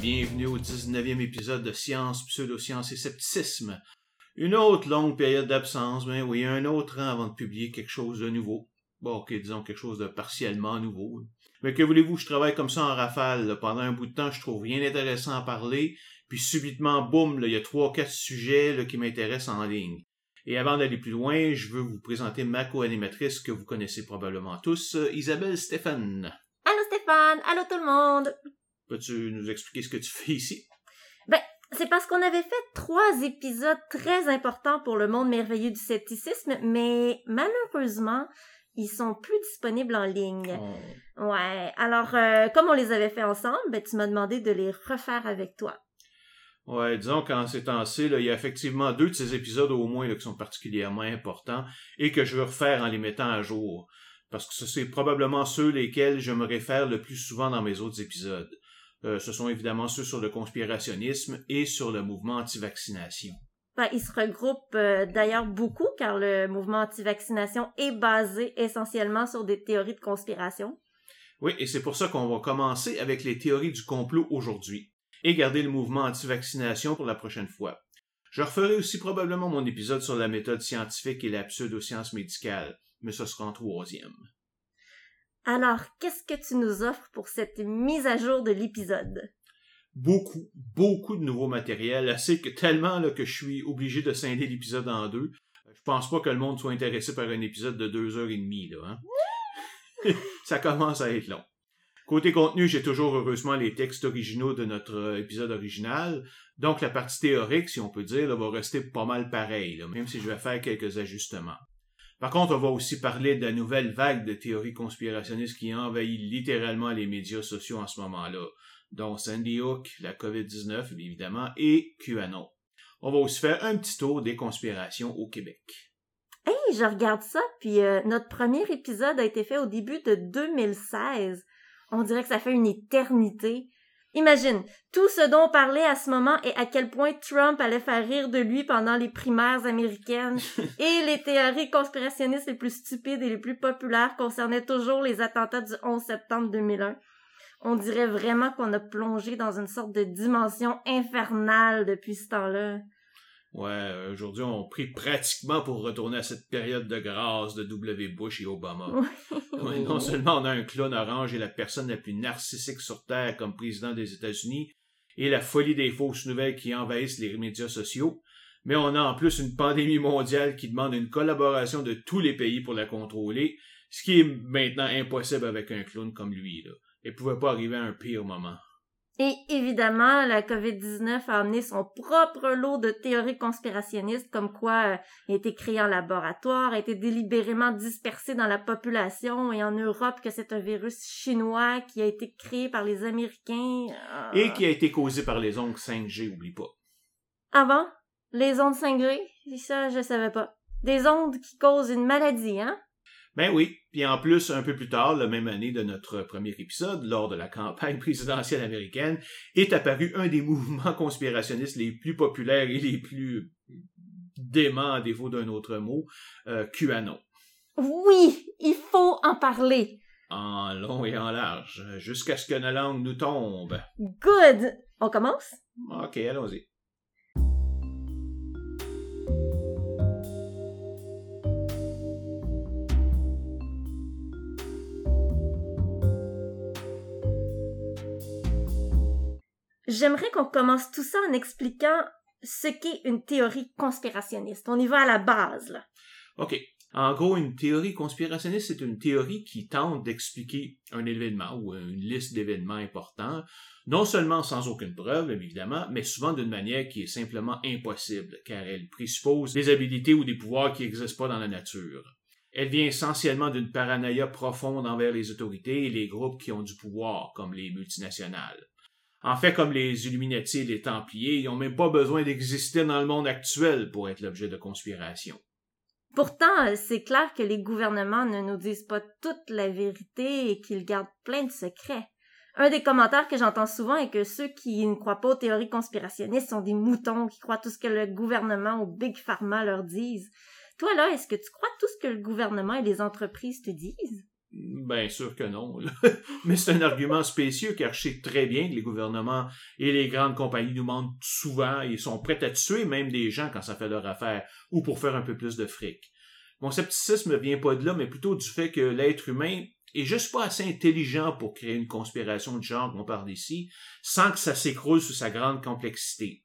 bienvenue au 19e épisode de Science, Pseudoscience et Scepticisme. Une autre longue période d'absence, ben oui, un autre an avant de publier quelque chose de nouveau. Bon, ok, disons quelque chose de partiellement nouveau. Mais que voulez-vous, je travaille comme ça en rafale. Pendant un bout de temps, je trouve rien d'intéressant à parler, puis subitement, boum, il y a trois, quatre sujets qui m'intéressent en ligne. Et avant d'aller plus loin, je veux vous présenter ma co-animatrice que vous connaissez probablement tous, Isabelle Stéphane. Allô Stéphane, allô tout le monde. Peux-tu nous expliquer ce que tu fais ici? Ben, c'est parce qu'on avait fait trois épisodes très importants pour le monde merveilleux du scepticisme, mais malheureusement, ils sont plus disponibles en ligne. Oh. Ouais. Alors, euh, comme on les avait fait ensemble, ben, tu m'as demandé de les refaire avec toi. Ouais, disons qu'en ces temps-ci, il y a effectivement deux de ces épisodes au moins là, qui sont particulièrement importants et que je veux refaire en les mettant à jour. Parce que ce c'est probablement ceux lesquels je me réfère le plus souvent dans mes autres épisodes. Euh, ce sont évidemment ceux sur le conspirationnisme et sur le mouvement anti-vaccination. Ben, ils se regroupent euh, d'ailleurs beaucoup car le mouvement anti-vaccination est basé essentiellement sur des théories de conspiration. Oui, et c'est pour ça qu'on va commencer avec les théories du complot aujourd'hui et garder le mouvement anti-vaccination pour la prochaine fois. Je referai aussi probablement mon épisode sur la méthode scientifique et la pseudoscience médicale, mais ce sera en troisième. Alors, qu'est-ce que tu nous offres pour cette mise à jour de l'épisode? Beaucoup, beaucoup de nouveaux matériels, assez que tellement que je suis obligé de scinder l'épisode en deux. Je pense pas que le monde soit intéressé par un épisode de deux heures et demie, là, hein? Ça commence à être long. Côté contenu, j'ai toujours heureusement les textes originaux de notre euh, épisode original, donc la partie théorique, si on peut dire, va rester pas mal pareil, là, même si je vais faire quelques ajustements. Par contre, on va aussi parler de la nouvelle vague de théories conspirationnistes qui envahit littéralement les médias sociaux en ce moment-là, dont Sandy Hook, la COVID-19 évidemment, et QAnon. On va aussi faire un petit tour des conspirations au Québec. Hey, je regarde ça, puis euh, notre premier épisode a été fait au début de 2016. On dirait que ça fait une éternité. Imagine, tout ce dont on parlait à ce moment et à quel point Trump allait faire rire de lui pendant les primaires américaines et les théories conspirationnistes les plus stupides et les plus populaires concernaient toujours les attentats du 11 septembre 2001. On dirait vraiment qu'on a plongé dans une sorte de dimension infernale depuis ce temps-là. Ouais, aujourd'hui, on prie pratiquement pour retourner à cette période de grâce de W. Bush et Obama. Ouais, non seulement on a un clone orange et la personne la plus narcissique sur Terre comme président des États-Unis, et la folie des fausses nouvelles qui envahissent les médias sociaux, mais on a en plus une pandémie mondiale qui demande une collaboration de tous les pays pour la contrôler, ce qui est maintenant impossible avec un clone comme lui. Là. Il pouvait pas arriver à un pire moment. Et évidemment, la COVID-19 a amené son propre lot de théories conspirationnistes comme quoi euh, il a été créé en laboratoire, a été délibérément dispersé dans la population et en Europe que c'est un virus chinois qui a été créé par les Américains. euh, Et qui a été causé par les ongles 5G, oublie pas. Avant, les ondes 5G, ça je savais pas. Des ondes qui causent une maladie, hein? Ben oui, puis en plus, un peu plus tard, la même année de notre premier épisode, lors de la campagne présidentielle américaine, est apparu un des mouvements conspirationnistes les plus populaires et les plus déments, à défaut d'un autre mot, euh, QAnon. Oui, il faut en parler. En long et en large, jusqu'à ce que nos langues nous tombent. Good! On commence? Ok, allons-y. J'aimerais qu'on commence tout ça en expliquant ce qu'est une théorie conspirationniste. On y va à la base, là. OK. En gros, une théorie conspirationniste, c'est une théorie qui tente d'expliquer un événement ou une liste d'événements importants, non seulement sans aucune preuve, évidemment, mais souvent d'une manière qui est simplement impossible, car elle présuppose des habilités ou des pouvoirs qui n'existent pas dans la nature. Elle vient essentiellement d'une paranoïa profonde envers les autorités et les groupes qui ont du pouvoir, comme les multinationales. En fait, comme les Illuminati et les Templiers, ils n'ont même pas besoin d'exister dans le monde actuel pour être l'objet de conspiration. Pourtant, euh, c'est clair que les gouvernements ne nous disent pas toute la vérité et qu'ils gardent plein de secrets. Un des commentaires que j'entends souvent est que ceux qui ne croient pas aux théories conspirationnistes sont des moutons qui croient tout ce que le gouvernement ou Big Pharma leur disent. Toi, là, est-ce que tu crois tout ce que le gouvernement et les entreprises te disent? Bien sûr que non. Mais c'est un argument spécieux car je sais très bien que les gouvernements et les grandes compagnies nous mentent souvent et sont prêts à tuer même des gens quand ça fait leur affaire ou pour faire un peu plus de fric. Mon scepticisme ne vient pas de là, mais plutôt du fait que l'être humain est juste pas assez intelligent pour créer une conspiration de genre qu'on parle ici, sans que ça s'écroule sous sa grande complexité.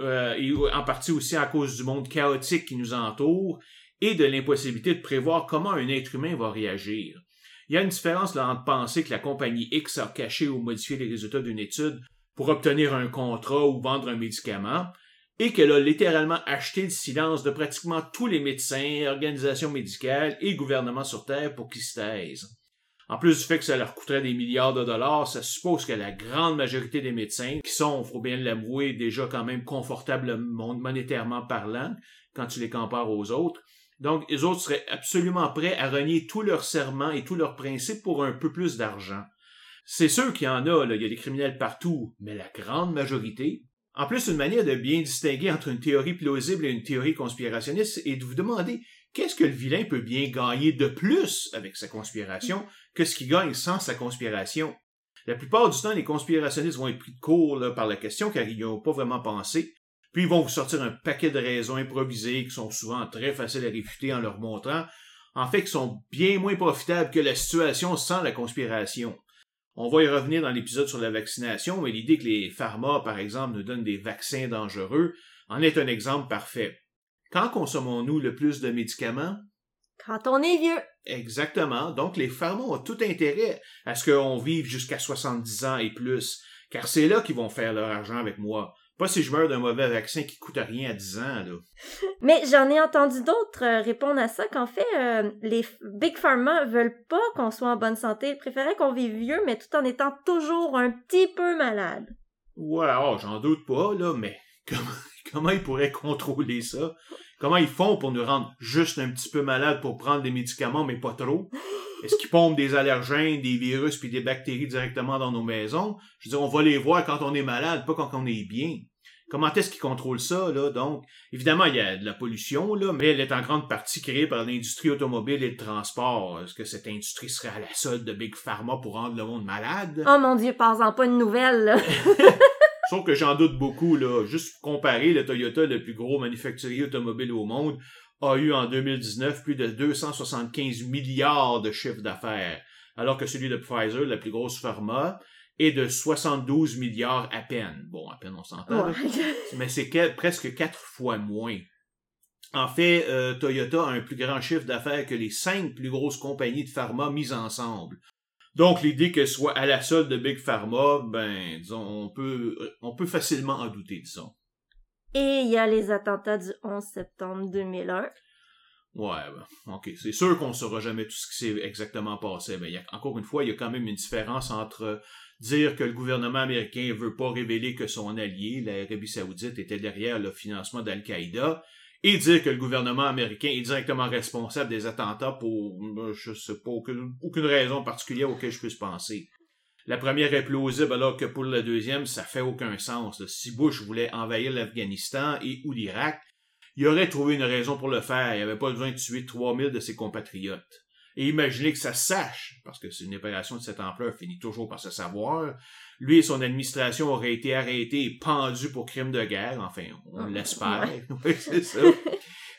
Euh, et en partie aussi à cause du monde chaotique qui nous entoure et de l'impossibilité de prévoir comment un être humain va réagir. Il y a une différence là, entre penser que la compagnie X a caché ou modifié les résultats d'une étude pour obtenir un contrat ou vendre un médicament, et qu'elle a littéralement acheté le silence de pratiquement tous les médecins, organisations médicales et gouvernements sur Terre pour qu'ils se taisent. En plus du fait que ça leur coûterait des milliards de dollars, ça suppose que la grande majorité des médecins, qui sont, faut bien l'avouer, déjà quand même confortables monétairement parlant, quand tu les compares aux autres, donc, les autres seraient absolument prêts à renier tous leurs serments et tous leurs principes pour un peu plus d'argent. C'est sûr qu'il y en a, là, il y a des criminels partout, mais la grande majorité. En plus, une manière de bien distinguer entre une théorie plausible et une théorie conspirationniste est de vous demander qu'est-ce que le vilain peut bien gagner de plus avec sa conspiration que ce qu'il gagne sans sa conspiration? La plupart du temps, les conspirationnistes vont être pris de court par la question car ils n'y ont pas vraiment pensé, puis ils vont vous sortir un paquet de raisons improvisées qui sont souvent très faciles à réfuter en leur montrant, en fait, qui sont bien moins profitables que la situation sans la conspiration. On va y revenir dans l'épisode sur la vaccination, mais l'idée que les pharma, par exemple, nous donnent des vaccins dangereux en est un exemple parfait. Quand consommons-nous le plus de médicaments? Quand on est vieux. Exactement. Donc, les pharma ont tout intérêt à ce qu'on vive jusqu'à 70 ans et plus, car c'est là qu'ils vont faire leur argent avec moi. Pas si je meurs d'un mauvais vaccin qui coûte rien à 10 ans, là. Mais j'en ai entendu d'autres euh, répondre à ça qu'en fait, euh, les Big Pharma veulent pas qu'on soit en bonne santé. Ils préféraient qu'on vive vieux, mais tout en étant toujours un petit peu malade. Ouais, oh, j'en doute pas, là, mais comment, comment ils pourraient contrôler ça? Comment ils font pour nous rendre juste un petit peu malades pour prendre des médicaments, mais pas trop? Est-ce qu'ils pompent des allergènes, des virus puis des bactéries directement dans nos maisons? Je veux dire, on va les voir quand on est malade, pas quand on est bien. Comment est-ce qu'ils contrôlent ça, là? Donc, évidemment, il y a de la pollution, là, mais elle est en grande partie créée par l'industrie automobile et le transport. Est-ce que cette industrie serait à la solde de Big Pharma pour rendre le monde malade? Oh mon dieu, pas-en pas une nouvelle, là. Sauf que j'en doute beaucoup, là. Juste pour comparer, le Toyota, le plus gros manufacturier automobile au monde, a eu en 2019 plus de 275 milliards de chiffres d'affaires, alors que celui de Pfizer, la plus grosse pharma, est de 72 milliards à peine. Bon, à peine on s'entend, mais c'est presque quatre fois moins. En fait, euh, Toyota a un plus grand chiffre d'affaires que les cinq plus grosses compagnies de pharma mises ensemble. Donc, l'idée qu'elle soit à la solde de Big Pharma, ben, disons, on peut, on peut facilement en douter, disons. Et il y a les attentats du 11 septembre 2001. Ouais, ben, ok. C'est sûr qu'on ne saura jamais tout ce qui s'est exactement passé, mais y a, encore une fois, il y a quand même une différence entre dire que le gouvernement américain veut pas révéler que son allié, l'Arabie saoudite, était derrière le financement d'Al-Qaïda, et dire que le gouvernement américain est directement responsable des attentats pour, euh, je sais pas, aucune, raison particulière auquel je puisse penser. La première est plausible alors que pour la deuxième, ça fait aucun sens. Si Bush voulait envahir l'Afghanistan et ou l'Irak, il aurait trouvé une raison pour le faire. Il avait pas besoin de tuer 3000 de ses compatriotes. Et imaginez que ça sache, parce que c'est une opération de cette ampleur finit toujours par se savoir. Lui et son administration auraient été arrêtés et pendus pour crimes de guerre. Enfin, on ah, l'espère. oui, c'est ça.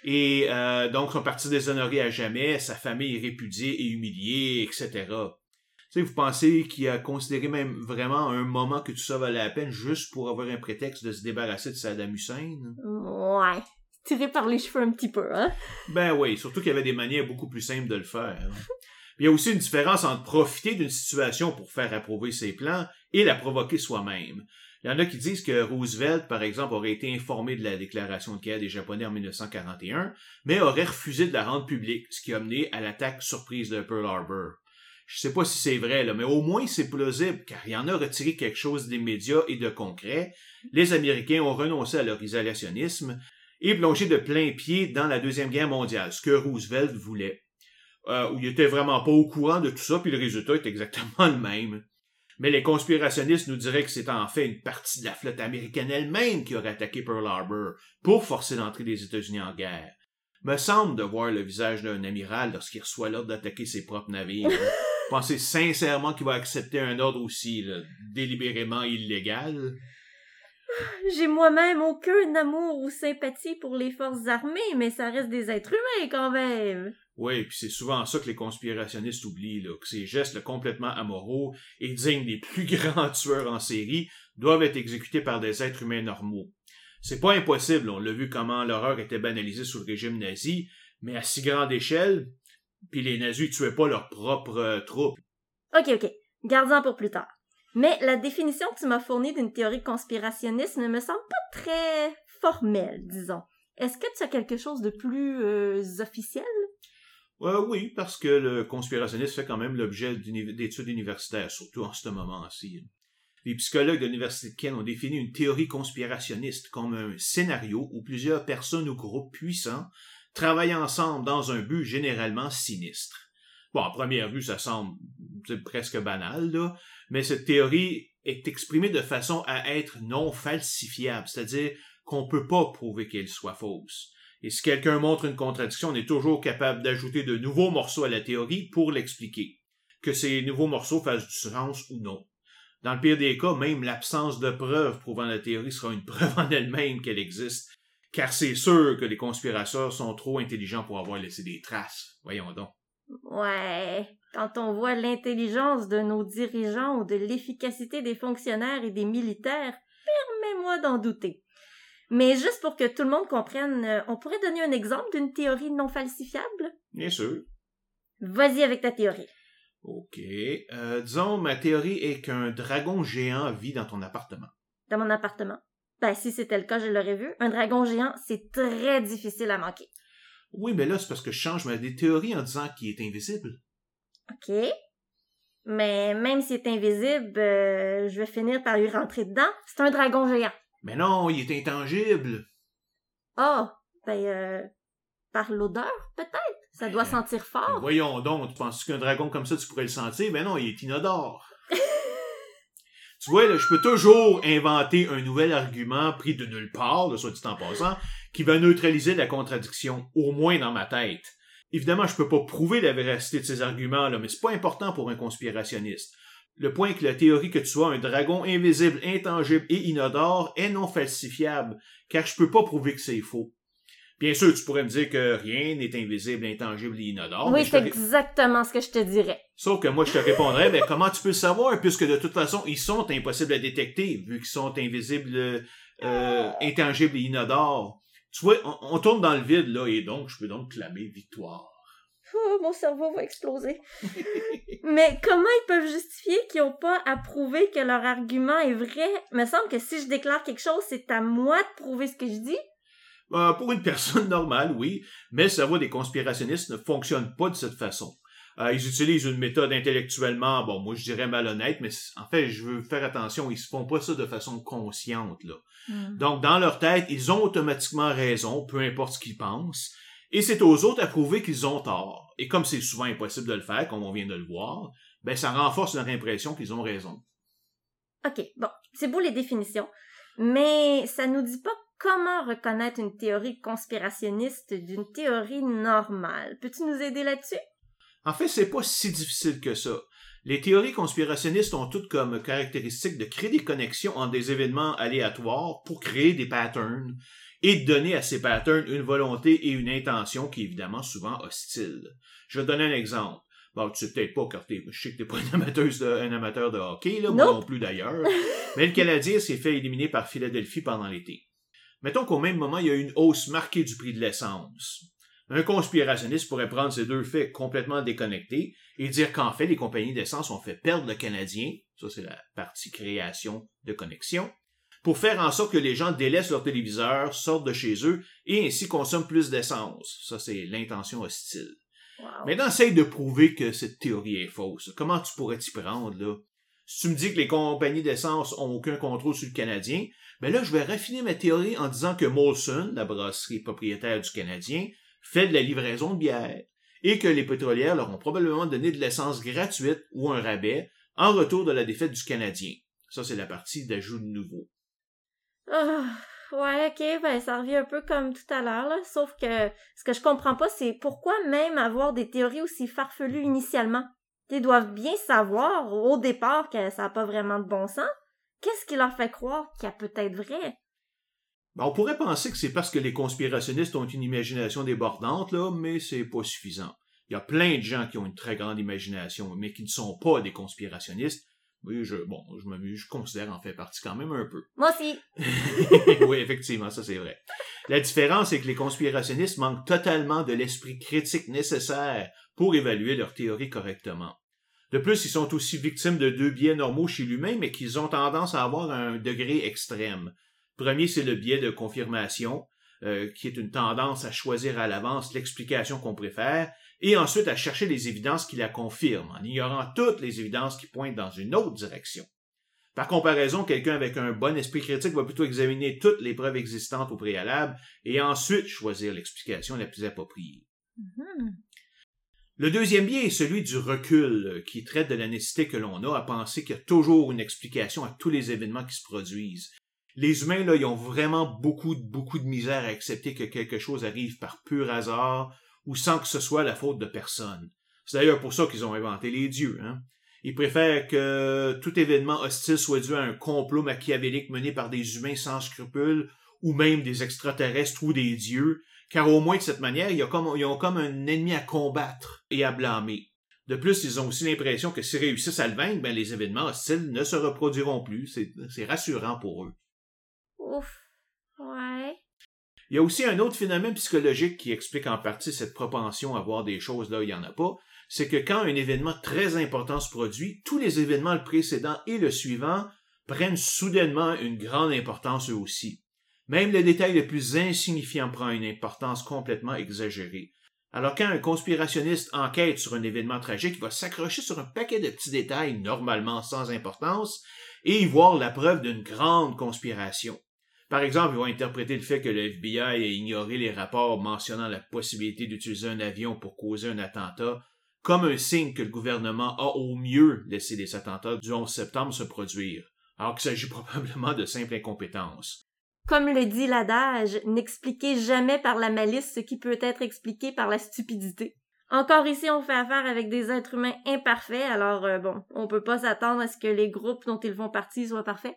Et euh, donc, sont partis déshonorés à jamais, sa famille est répudiée et humiliée, etc. Tu sais, vous pensez qu'il a considéré même vraiment un moment que tout ça valait la peine juste pour avoir un prétexte de se débarrasser de Saddam Hussein? Ouais tiré par les cheveux un petit peu, hein? Ben oui, surtout qu'il y avait des manières beaucoup plus simples de le faire. Il y a aussi une différence entre profiter d'une situation pour faire approuver ses plans et la provoquer soi-même. Il y en a qui disent que Roosevelt, par exemple, aurait été informé de la déclaration de guerre des Japonais en 1941, mais aurait refusé de la rendre publique, ce qui a mené à l'attaque surprise de Pearl Harbor. Je sais pas si c'est vrai, mais au moins c'est plausible, car il y en a retiré quelque chose d'immédiat et de concret. Les Américains ont renoncé à leur isolationnisme, et plongé de plein pied dans la Deuxième Guerre mondiale, ce que Roosevelt voulait. Euh, où il était vraiment pas au courant de tout ça, puis le résultat est exactement le même. Mais les conspirationnistes nous diraient que c'est en fait une partie de la flotte américaine elle-même qui aurait attaqué Pearl Harbor pour forcer l'entrée des États-Unis en guerre. Me semble de voir le visage d'un amiral lorsqu'il reçoit l'ordre d'attaquer ses propres navires. Pensez sincèrement qu'il va accepter un ordre aussi là, délibérément illégal? J'ai moi-même aucun amour ou sympathie pour les forces armées, mais ça reste des êtres humains quand même. Oui, puis c'est souvent ça que les conspirationnistes oublient, là, que ces gestes là, complètement amoraux et dignes des plus grands tueurs en série doivent être exécutés par des êtres humains normaux. C'est pas impossible, on l'a vu comment l'horreur était banalisée sous le régime nazi, mais à si grande échelle, puis les nazis tuaient pas leurs propres euh, troupes. Ok, ok. Garde-en pour plus tard. Mais la définition que tu m'as fournie d'une théorie conspirationniste ne me semble pas très formelle, disons. Est-ce que tu as quelque chose de plus euh, officiel? Oui, parce que le conspirationnisme fait quand même l'objet d'études universitaires, surtout en ce moment-ci. Les psychologues de l'Université de Kent ont défini une théorie conspirationniste comme un scénario où plusieurs personnes ou groupes puissants travaillent ensemble dans un but généralement sinistre. Bon, à première vue, ça semble presque banal, là, mais cette théorie est exprimée de façon à être non falsifiable, c'est-à-dire qu'on ne peut pas prouver qu'elle soit fausse. Et si quelqu'un montre une contradiction, on est toujours capable d'ajouter de nouveaux morceaux à la théorie pour l'expliquer, que ces nouveaux morceaux fassent du sens ou non. Dans le pire des cas, même l'absence de preuves prouvant la théorie sera une preuve en elle-même qu'elle existe, car c'est sûr que les conspirateurs sont trop intelligents pour avoir laissé des traces. Voyons donc. Ouais, quand on voit l'intelligence de nos dirigeants ou de l'efficacité des fonctionnaires et des militaires, permets-moi d'en douter. Mais juste pour que tout le monde comprenne, euh, on pourrait donner un exemple d'une théorie non falsifiable? Bien sûr. Vas-y avec ta théorie. OK. Euh, disons, ma théorie est qu'un dragon géant vit dans ton appartement. Dans mon appartement? Ben, si c'était le cas, je l'aurais vu. Un dragon géant, c'est très difficile à manquer. Oui, mais là, c'est parce que je change ma théorie en disant qu'il est invisible. OK. Mais même s'il est invisible, euh, je vais finir par lui rentrer dedans. C'est un dragon géant. Mais non, il est intangible. Oh, ben, euh, par l'odeur, peut-être? Ça doit sentir fort. voyons donc, tu penses qu'un dragon comme ça, tu pourrais le sentir? Ben non, il est inodore. tu vois, là, je peux toujours inventer un nouvel argument pris de nulle part, soit dit en passant, qui va neutraliser la contradiction, au moins dans ma tête. Évidemment, je peux pas prouver la véracité de ces arguments-là, mais c'est pas important pour un conspirationniste. Le point est que la théorie que tu sois un dragon invisible, intangible et inodore est non falsifiable, car je peux pas prouver que c'est faux. Bien sûr, tu pourrais me dire que rien n'est invisible, intangible et inodore. Oui, c'est exactement ce que je te dirais. Sauf que moi, je te répondrais, ben, comment tu peux le savoir, puisque de toute façon, ils sont impossibles à détecter, vu qu'ils sont invisibles, euh, intangibles et inodores. Tu vois, on, tourne dans le vide, là, et donc, je peux donc clamer victoire. Oh, mon cerveau va exploser. Mais comment ils peuvent justifier qu'ils n'ont pas à prouver que leur argument est vrai? Il me semble que si je déclare quelque chose, c'est à moi de prouver ce que je dis. Euh, pour une personne normale, oui, mais le cerveau des conspirationnistes ne fonctionne pas de cette façon. Euh, ils utilisent une méthode intellectuellement, bon, moi je dirais malhonnête, mais en fait, je veux faire attention, ils se font pas ça de façon consciente, là. Hmm. Donc, dans leur tête, ils ont automatiquement raison, peu importe ce qu'ils pensent, et c'est aux autres à prouver qu'ils ont tort. Et comme c'est souvent impossible de le faire, comme on vient de le voir, ben ça renforce leur impression qu'ils ont raison. OK, bon, c'est beau les définitions, mais ça nous dit pas comment reconnaître une théorie conspirationniste d'une théorie normale. Peux-tu nous aider là-dessus? En fait, c'est pas si difficile que ça. Les théories conspirationnistes ont toutes comme caractéristique de créer des connexions entre des événements aléatoires pour créer des patterns et de donner à ces patterns une volonté et une intention qui est évidemment souvent hostile. Je vais te donner un exemple. Bon, tu sais peut-être pas, car je sais que t'es pas un amateur, de, un amateur de hockey, là, moi non plus d'ailleurs. Mais le Canadien s'est fait éliminer par Philadelphie pendant l'été. Mettons qu'au même moment, il y a une hausse marquée du prix de l'essence. Un conspirationniste pourrait prendre ces deux faits complètement déconnectés et dire qu'en fait, les compagnies d'essence ont fait perdre le Canadien, ça c'est la partie création de connexion, pour faire en sorte que les gens délaissent leur téléviseur, sortent de chez eux et ainsi consomment plus d'essence. Ça c'est l'intention hostile. Maintenant, essaye de prouver que cette théorie est fausse. Comment tu pourrais t'y prendre, là? Si tu me dis que les compagnies d'essence ont aucun contrôle sur le Canadien, ben là, je vais raffiner ma théorie en disant que Molson, la brasserie propriétaire du Canadien, fait de la livraison de bière et que les pétrolières leur ont probablement donné de l'essence gratuite ou un rabais en retour de la défaite du Canadien. Ça, c'est la partie d'ajout de nouveau. Ah, Ouais, ok, ben ça revient un peu comme tout à l'heure, là. Sauf que ce que je comprends pas, c'est pourquoi même avoir des théories aussi farfelues initialement? Ils doivent bien savoir au départ que ça n'a pas vraiment de bon sens. Qu'est-ce qui leur fait croire qu'il y a peut-être vrai? Ben, on pourrait penser que c'est parce que les conspirationnistes ont une imagination débordante, là, mais c'est pas suffisant. Il y a plein de gens qui ont une très grande imagination, mais qui ne sont pas des conspirationnistes. Oui, je, bon, je me, je considère en fait partie quand même un peu. Moi aussi. oui, effectivement, ça c'est vrai. La différence, c'est que les conspirationnistes manquent totalement de l'esprit critique nécessaire pour évaluer leur théorie correctement. De plus, ils sont aussi victimes de deux biais normaux chez l'humain, mais qu'ils ont tendance à avoir un degré extrême. Premier, c'est le biais de confirmation, euh, qui est une tendance à choisir à l'avance l'explication qu'on préfère, et ensuite à chercher les évidences qui la confirment, en ignorant toutes les évidences qui pointent dans une autre direction. Par comparaison, quelqu'un avec un bon esprit critique va plutôt examiner toutes les preuves existantes au préalable et ensuite choisir l'explication la plus appropriée. Mm-hmm. Le deuxième biais est celui du recul, qui traite de la nécessité que l'on a à penser qu'il y a toujours une explication à tous les événements qui se produisent. Les humains, là, ils ont vraiment beaucoup, beaucoup de misère à accepter que quelque chose arrive par pur hasard ou sans que ce soit la faute de personne. C'est d'ailleurs pour ça qu'ils ont inventé les dieux. Hein. Ils préfèrent que tout événement hostile soit dû à un complot machiavélique mené par des humains sans scrupules ou même des extraterrestres ou des dieux, car au moins de cette manière, ils ont comme, un ennemi à combattre et à blâmer. De plus, ils ont aussi l'impression que s'ils réussissent à le vaincre, ben, les événements hostiles ne se reproduiront plus. C'est rassurant pour eux. Ouf. Ouais. Il y a aussi un autre phénomène psychologique qui explique en partie cette propension à voir des choses là où il n'y en a pas. C'est que quand un événement très important se produit, tous les événements le précédent et le suivant prennent soudainement une grande importance eux aussi. Même le détail le plus insignifiant prend une importance complètement exagérée. Alors quand un conspirationniste enquête sur un événement tragique, il va s'accrocher sur un paquet de petits détails normalement sans importance et y voir la preuve d'une grande conspiration. Par exemple, ils vont interpréter le fait que le FBI a ignoré les rapports mentionnant la possibilité d'utiliser un avion pour causer un attentat comme un signe que le gouvernement a au mieux laissé les attentats du 11 septembre se produire, alors qu'il s'agit probablement de simple incompétence. Comme le dit l'adage, n'expliquez jamais par la malice ce qui peut être expliqué par la stupidité. Encore ici, on fait affaire avec des êtres humains imparfaits, alors euh, bon, on peut pas s'attendre à ce que les groupes dont ils font partie soient parfaits.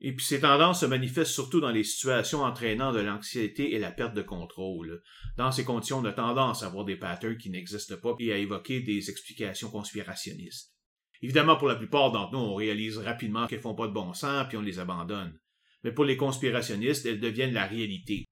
Et puis ces tendances se manifestent surtout dans les situations entraînant de l'anxiété et la perte de contrôle. Dans ces conditions, on a tendance à avoir des patterns qui n'existent pas et à évoquer des explications conspirationnistes. Évidemment, pour la plupart d'entre nous, on réalise rapidement qu'elles font pas de bon sens puis on les abandonne mais pour les conspirationnistes, elles deviennent la réalité.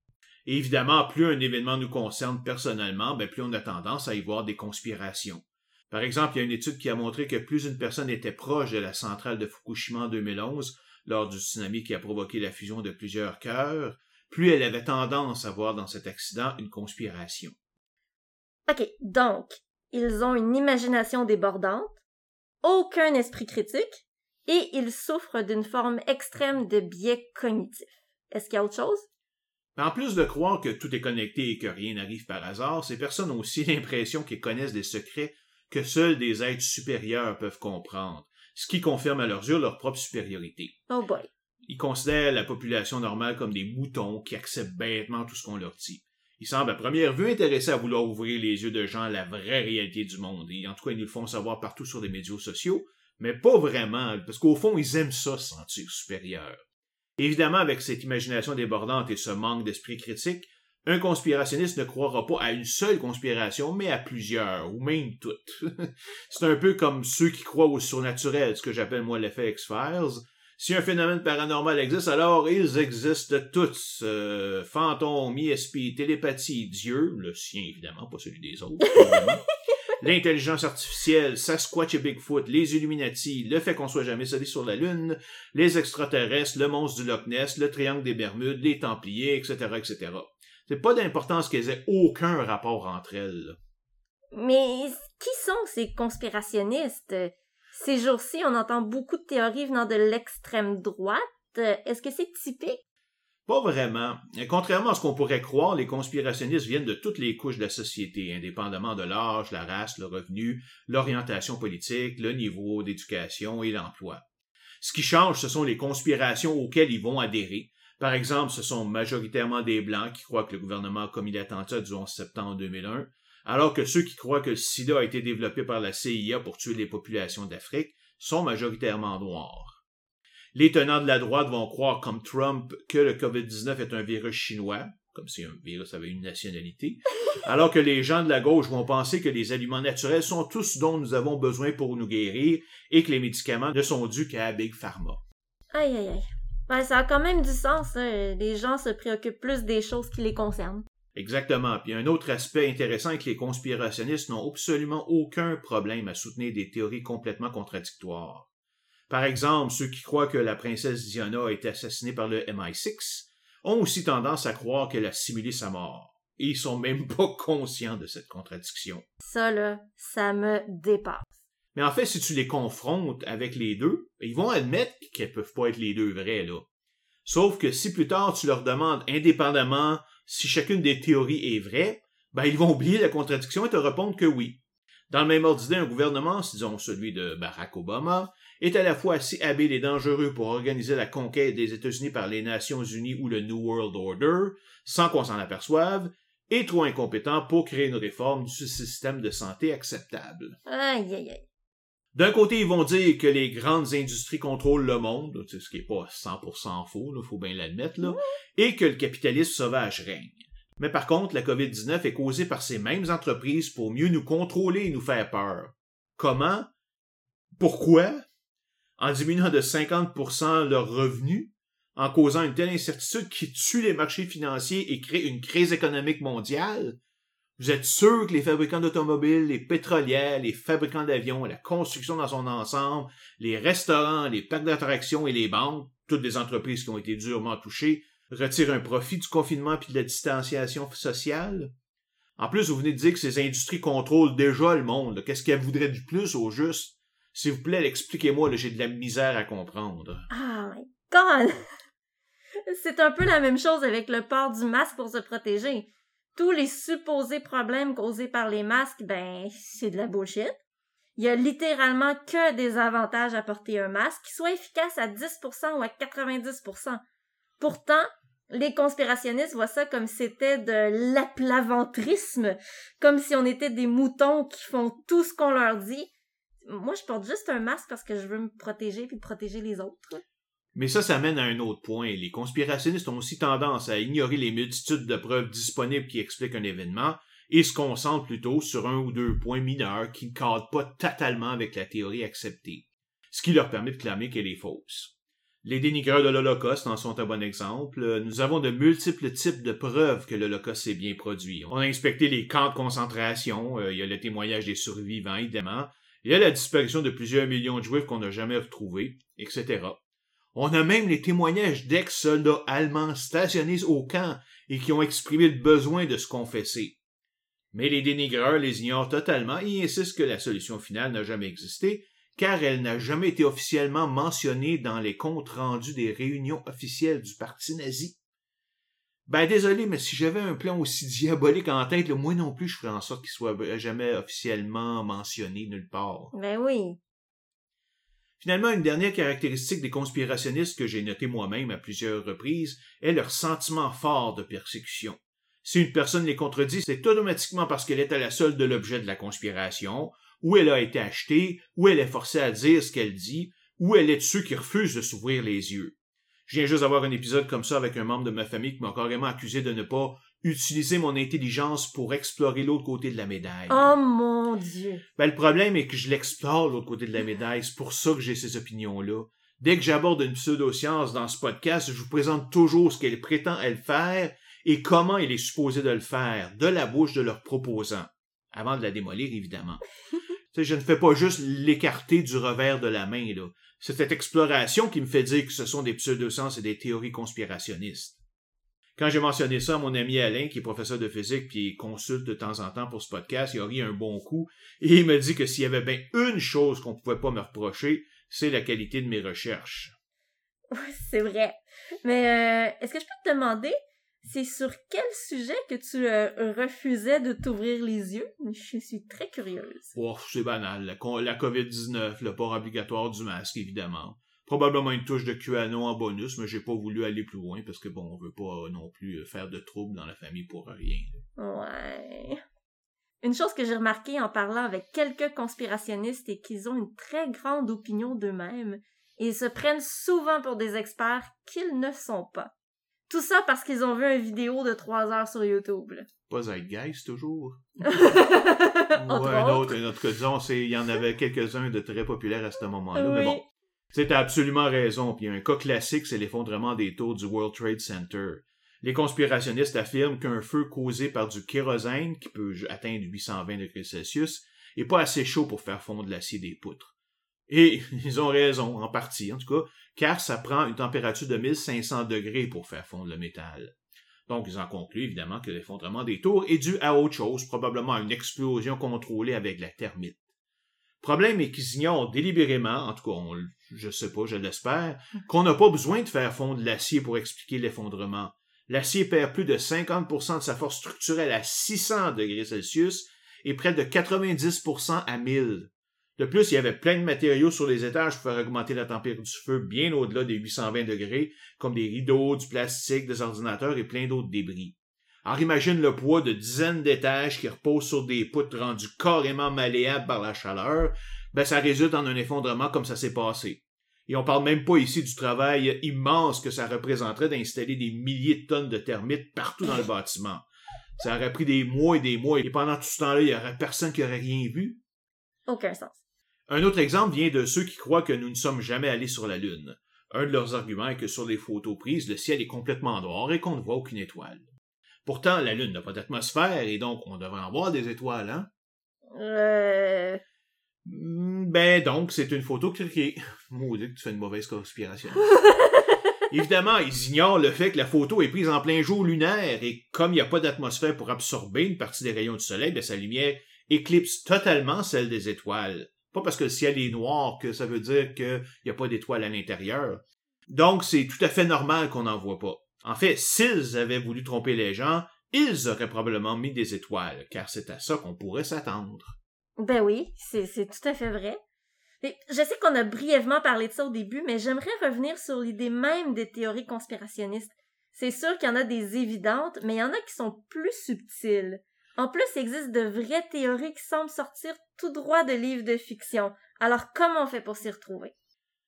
Et évidemment, plus un événement nous concerne personnellement, ben plus on a tendance à y voir des conspirations. Par exemple, il y a une étude qui a montré que plus une personne était proche de la centrale de Fukushima en 2011, lors du tsunami qui a provoqué la fusion de plusieurs cœurs, plus elle avait tendance à voir dans cet accident une conspiration. OK, donc, ils ont une imagination débordante, aucun esprit critique, et ils souffrent d'une forme extrême de biais cognitif. Est-ce qu'il y a autre chose? En plus de croire que tout est connecté et que rien n'arrive par hasard, ces personnes ont aussi l'impression qu'ils connaissent des secrets que seuls des êtres supérieurs peuvent comprendre, ce qui confirme à leurs yeux leur propre supériorité. Oh boy. Ils considèrent la population normale comme des moutons qui acceptent bêtement tout ce qu'on leur dit. Ils semblent à première vue intéressés à vouloir ouvrir les yeux de gens à la vraie réalité du monde, et en tout cas ils nous le font savoir partout sur les médias sociaux, mais pas vraiment, parce qu'au fond, ils aiment ça, se sentir supérieur. Évidemment, avec cette imagination débordante et ce manque d'esprit critique, un conspirationniste ne croira pas à une seule conspiration, mais à plusieurs, ou même toutes. C'est un peu comme ceux qui croient au surnaturel, ce que j'appelle moi l'effet X-Files. Si un phénomène paranormal existe, alors ils existent tous. Euh, fantômes, ISP, télépathie, Dieu, le sien évidemment, pas celui des autres. l'intelligence artificielle, Sasquatch et Bigfoot, les Illuminati, le fait qu'on soit jamais salé sur la Lune, les extraterrestres, le monstre du Loch Ness, le triangle des Bermudes, les Templiers, etc., etc. C'est pas d'importance qu'elles aient aucun rapport entre elles. Mais qui sont ces conspirationnistes? Ces jours-ci, on entend beaucoup de théories venant de l'extrême droite. Est-ce que c'est typique? Pas vraiment. Contrairement à ce qu'on pourrait croire, les conspirationnistes viennent de toutes les couches de la société, indépendamment de l'âge, la race, le revenu, l'orientation politique, le niveau d'éducation et l'emploi. Ce qui change, ce sont les conspirations auxquelles ils vont adhérer. Par exemple, ce sont majoritairement des Blancs qui croient que le gouvernement a commis l'attentat du 11 septembre 2001, alors que ceux qui croient que le sida a été développé par la CIA pour tuer les populations d'Afrique sont majoritairement noirs. Les tenants de la droite vont croire, comme Trump, que le COVID-19 est un virus chinois, comme si un virus avait une nationalité, alors que les gens de la gauche vont penser que les aliments naturels sont tous dont nous avons besoin pour nous guérir et que les médicaments ne sont dus qu'à Big Pharma. Aïe, aïe, aïe. Ben, ça a quand même du sens. Hein. Les gens se préoccupent plus des choses qui les concernent. Exactement. Puis un autre aspect intéressant est que les conspirationnistes n'ont absolument aucun problème à soutenir des théories complètement contradictoires. Par exemple, ceux qui croient que la princesse Diana a été assassinée par le MI6 ont aussi tendance à croire qu'elle a simulé sa mort. Et ils sont même pas conscients de cette contradiction. Ça, là, ça me dépasse. Mais en fait, si tu les confrontes avec les deux, ils vont admettre qu'elles peuvent pas être les deux vraies, là. Sauf que si plus tard tu leur demandes indépendamment si chacune des théories est vraie, ben ils vont oublier la contradiction et te répondre que oui. Dans le même ordre d'idée, un gouvernement, disons celui de Barack Obama, est à la fois assez habile et dangereux pour organiser la conquête des États-Unis par les Nations Unies ou le New World Order, sans qu'on s'en aperçoive, et trop incompétent pour créer une réforme du système de santé acceptable. Aïe, aïe, aïe. D'un côté, ils vont dire que les grandes industries contrôlent le monde, ce qui n'est pas 100% faux, il faut bien l'admettre, et que le capitalisme sauvage règne. Mais par contre, la COVID-19 est causée par ces mêmes entreprises pour mieux nous contrôler et nous faire peur. Comment? Pourquoi? En diminuant de 50% leurs revenus, en causant une telle incertitude qui tue les marchés financiers et crée une crise économique mondiale? Vous êtes sûr que les fabricants d'automobiles, les pétrolières, les fabricants d'avions, la construction dans son ensemble, les restaurants, les parcs d'attractions et les banques, toutes des entreprises qui ont été durement touchées, retirent un profit du confinement puis de la distanciation sociale? En plus, vous venez de dire que ces industries contrôlent déjà le monde. Qu'est-ce qu'elles voudraient du plus au juste? S'il vous plaît, expliquez-moi, j'ai de la misère à comprendre. Ah, my God! C'est un peu la même chose avec le port du masque pour se protéger tous les supposés problèmes causés par les masques, ben, c'est de la bullshit. Il y a littéralement que des avantages à porter un masque, qui soit efficace à 10% ou à 90%. Pourtant, les conspirationnistes voient ça comme c'était de l'aplaventrisme, comme si on était des moutons qui font tout ce qu'on leur dit. Moi, je porte juste un masque parce que je veux me protéger puis protéger les autres. Mais ça, ça mène à un autre point. Les conspirationnistes ont aussi tendance à ignorer les multitudes de preuves disponibles qui expliquent un événement et se concentrent plutôt sur un ou deux points mineurs qui ne cadrent pas totalement avec la théorie acceptée, ce qui leur permet de clamer qu'elle est fausse. Les dénigreurs de l'Holocauste en sont un bon exemple. Nous avons de multiples types de preuves que l'Holocauste s'est bien produit. On a inspecté les camps de concentration, euh, il y a le témoignage des survivants, évidemment, il y a la disparition de plusieurs millions de juifs qu'on n'a jamais retrouvés, etc. On a même les témoignages d'ex-soldats allemands stationnés au camp et qui ont exprimé le besoin de se confesser. Mais les dénigreurs les ignorent totalement et insistent que la solution finale n'a jamais existé, car elle n'a jamais été officiellement mentionnée dans les comptes rendus des réunions officielles du parti nazi. Ben désolé, mais si j'avais un plan aussi diabolique en tête, moi non plus, je ferais en sorte qu'il soit jamais officiellement mentionné nulle part. Ben oui. Finalement, une dernière caractéristique des conspirationnistes que j'ai noté moi-même à plusieurs reprises est leur sentiment fort de persécution. Si une personne les contredit, c'est automatiquement parce qu'elle est à la solde de l'objet de la conspiration, ou elle a été achetée, ou elle est forcée à dire ce qu'elle dit, ou elle est de ceux qui refusent de s'ouvrir les yeux. Je viens juste d'avoir un épisode comme ça avec un membre de ma famille qui m'a carrément accusé de ne pas utiliser mon intelligence pour explorer l'autre côté de la médaille. Oh mon Dieu. Ben, le problème est que je l'explore l'autre côté de la médaille. C'est pour ça que j'ai ces opinions-là. Dès que j'aborde une pseudo-science dans ce podcast, je vous présente toujours ce qu'elle prétend elle faire et comment elle est supposée de le faire, de la bouche de leurs proposants. Avant de la démolir, évidemment. je ne fais pas juste l'écarter du revers de la main, là. C'est cette exploration qui me fait dire que ce sont des pseudo-sciences et des théories conspirationnistes. Quand j'ai mentionné ça à mon ami Alain, qui est professeur de physique puis consulte de temps en temps pour ce podcast, il a ri un bon coup et il m'a dit que s'il y avait bien une chose qu'on pouvait pas me reprocher, c'est la qualité de mes recherches. c'est vrai. Mais euh, est-ce que je peux te demander, c'est sur quel sujet que tu euh, refusais de t'ouvrir les yeux? Je suis très curieuse. Oh, c'est banal. La, la COVID-19, le port obligatoire du masque, évidemment Probablement une touche de QAnon en bonus, mais j'ai pas voulu aller plus loin parce que bon, on veut pas non plus faire de troubles dans la famille pour rien. Ouais. Une chose que j'ai remarqué en parlant avec quelques conspirationnistes est qu'ils ont une très grande opinion d'eux-mêmes et ils se prennent souvent pour des experts qu'ils ne sont pas. Tout ça parce qu'ils ont vu une vidéo de trois heures sur YouTube. là. Pas Zeitgeist, toujours? Ouais, un autre, tout cas, disons, c'est- il y en avait quelques-uns de très populaires à ce moment-là, mais bon. Tu as absolument raison. Puis un cas classique, c'est l'effondrement des tours du World Trade Center. Les conspirationnistes affirment qu'un feu causé par du kérosène, qui peut atteindre 820 degrés Celsius, est pas assez chaud pour faire fondre l'acier des poutres. Et ils ont raison, en partie en tout cas, car ça prend une température de 1500 degrés pour faire fondre le métal. Donc ils en concluent évidemment que l'effondrement des tours est dû à autre chose, probablement à une explosion contrôlée avec la thermite. Problème est qu'ils ignorent délibérément, en tout cas, on, je sais pas, je l'espère, qu'on n'a pas besoin de faire fondre l'acier pour expliquer l'effondrement. L'acier perd plus de 50% de sa force structurelle à 600 degrés Celsius et près de 90% à 1000. De plus, il y avait plein de matériaux sur les étages pour faire augmenter la température du feu bien au-delà des 820 degrés, comme des rideaux, du plastique, des ordinateurs et plein d'autres débris. Alors imagine le poids de dizaines d'étages qui reposent sur des poutres rendues carrément malléables par la chaleur, ben ça résulte en un effondrement comme ça s'est passé. Et on parle même pas ici du travail immense que ça représenterait d'installer des milliers de tonnes de thermites partout dans le bâtiment. Ça aurait pris des mois et des mois, et pendant tout ce temps-là, il y aurait personne qui aurait rien vu. Aucun sens. Un autre exemple vient de ceux qui croient que nous ne sommes jamais allés sur la Lune. Un de leurs arguments est que sur les photos prises, le ciel est complètement noir et qu'on ne voit aucune étoile. Pourtant, la Lune n'a pas d'atmosphère et donc on devrait en voir des étoiles, hein? Euh... Hmm, Ben donc, c'est une photo cliquée. Maudit que tu fais une mauvaise conspiration. Évidemment, ils ignorent le fait que la photo est prise en plein jour lunaire et comme il n'y a pas d'atmosphère pour absorber une partie des rayons du soleil, ben sa lumière éclipse totalement celle des étoiles. Pas parce que le ciel est noir que ça veut dire qu'il n'y a pas d'étoiles à l'intérieur. Donc, c'est tout à fait normal qu'on n'en voit pas. En fait, s'ils avaient voulu tromper les gens, ils auraient probablement mis des étoiles, car c'est à ça qu'on pourrait s'attendre. Ben oui, c'est tout à fait vrai. Et je sais qu'on a brièvement parlé de ça au début, mais j'aimerais revenir sur l'idée même des théories conspirationnistes. C'est sûr qu'il y en a des évidentes, mais il y en a qui sont plus subtiles. En plus, il existe de vraies théories qui semblent sortir tout droit de livres de fiction. Alors comment on fait pour s'y retrouver?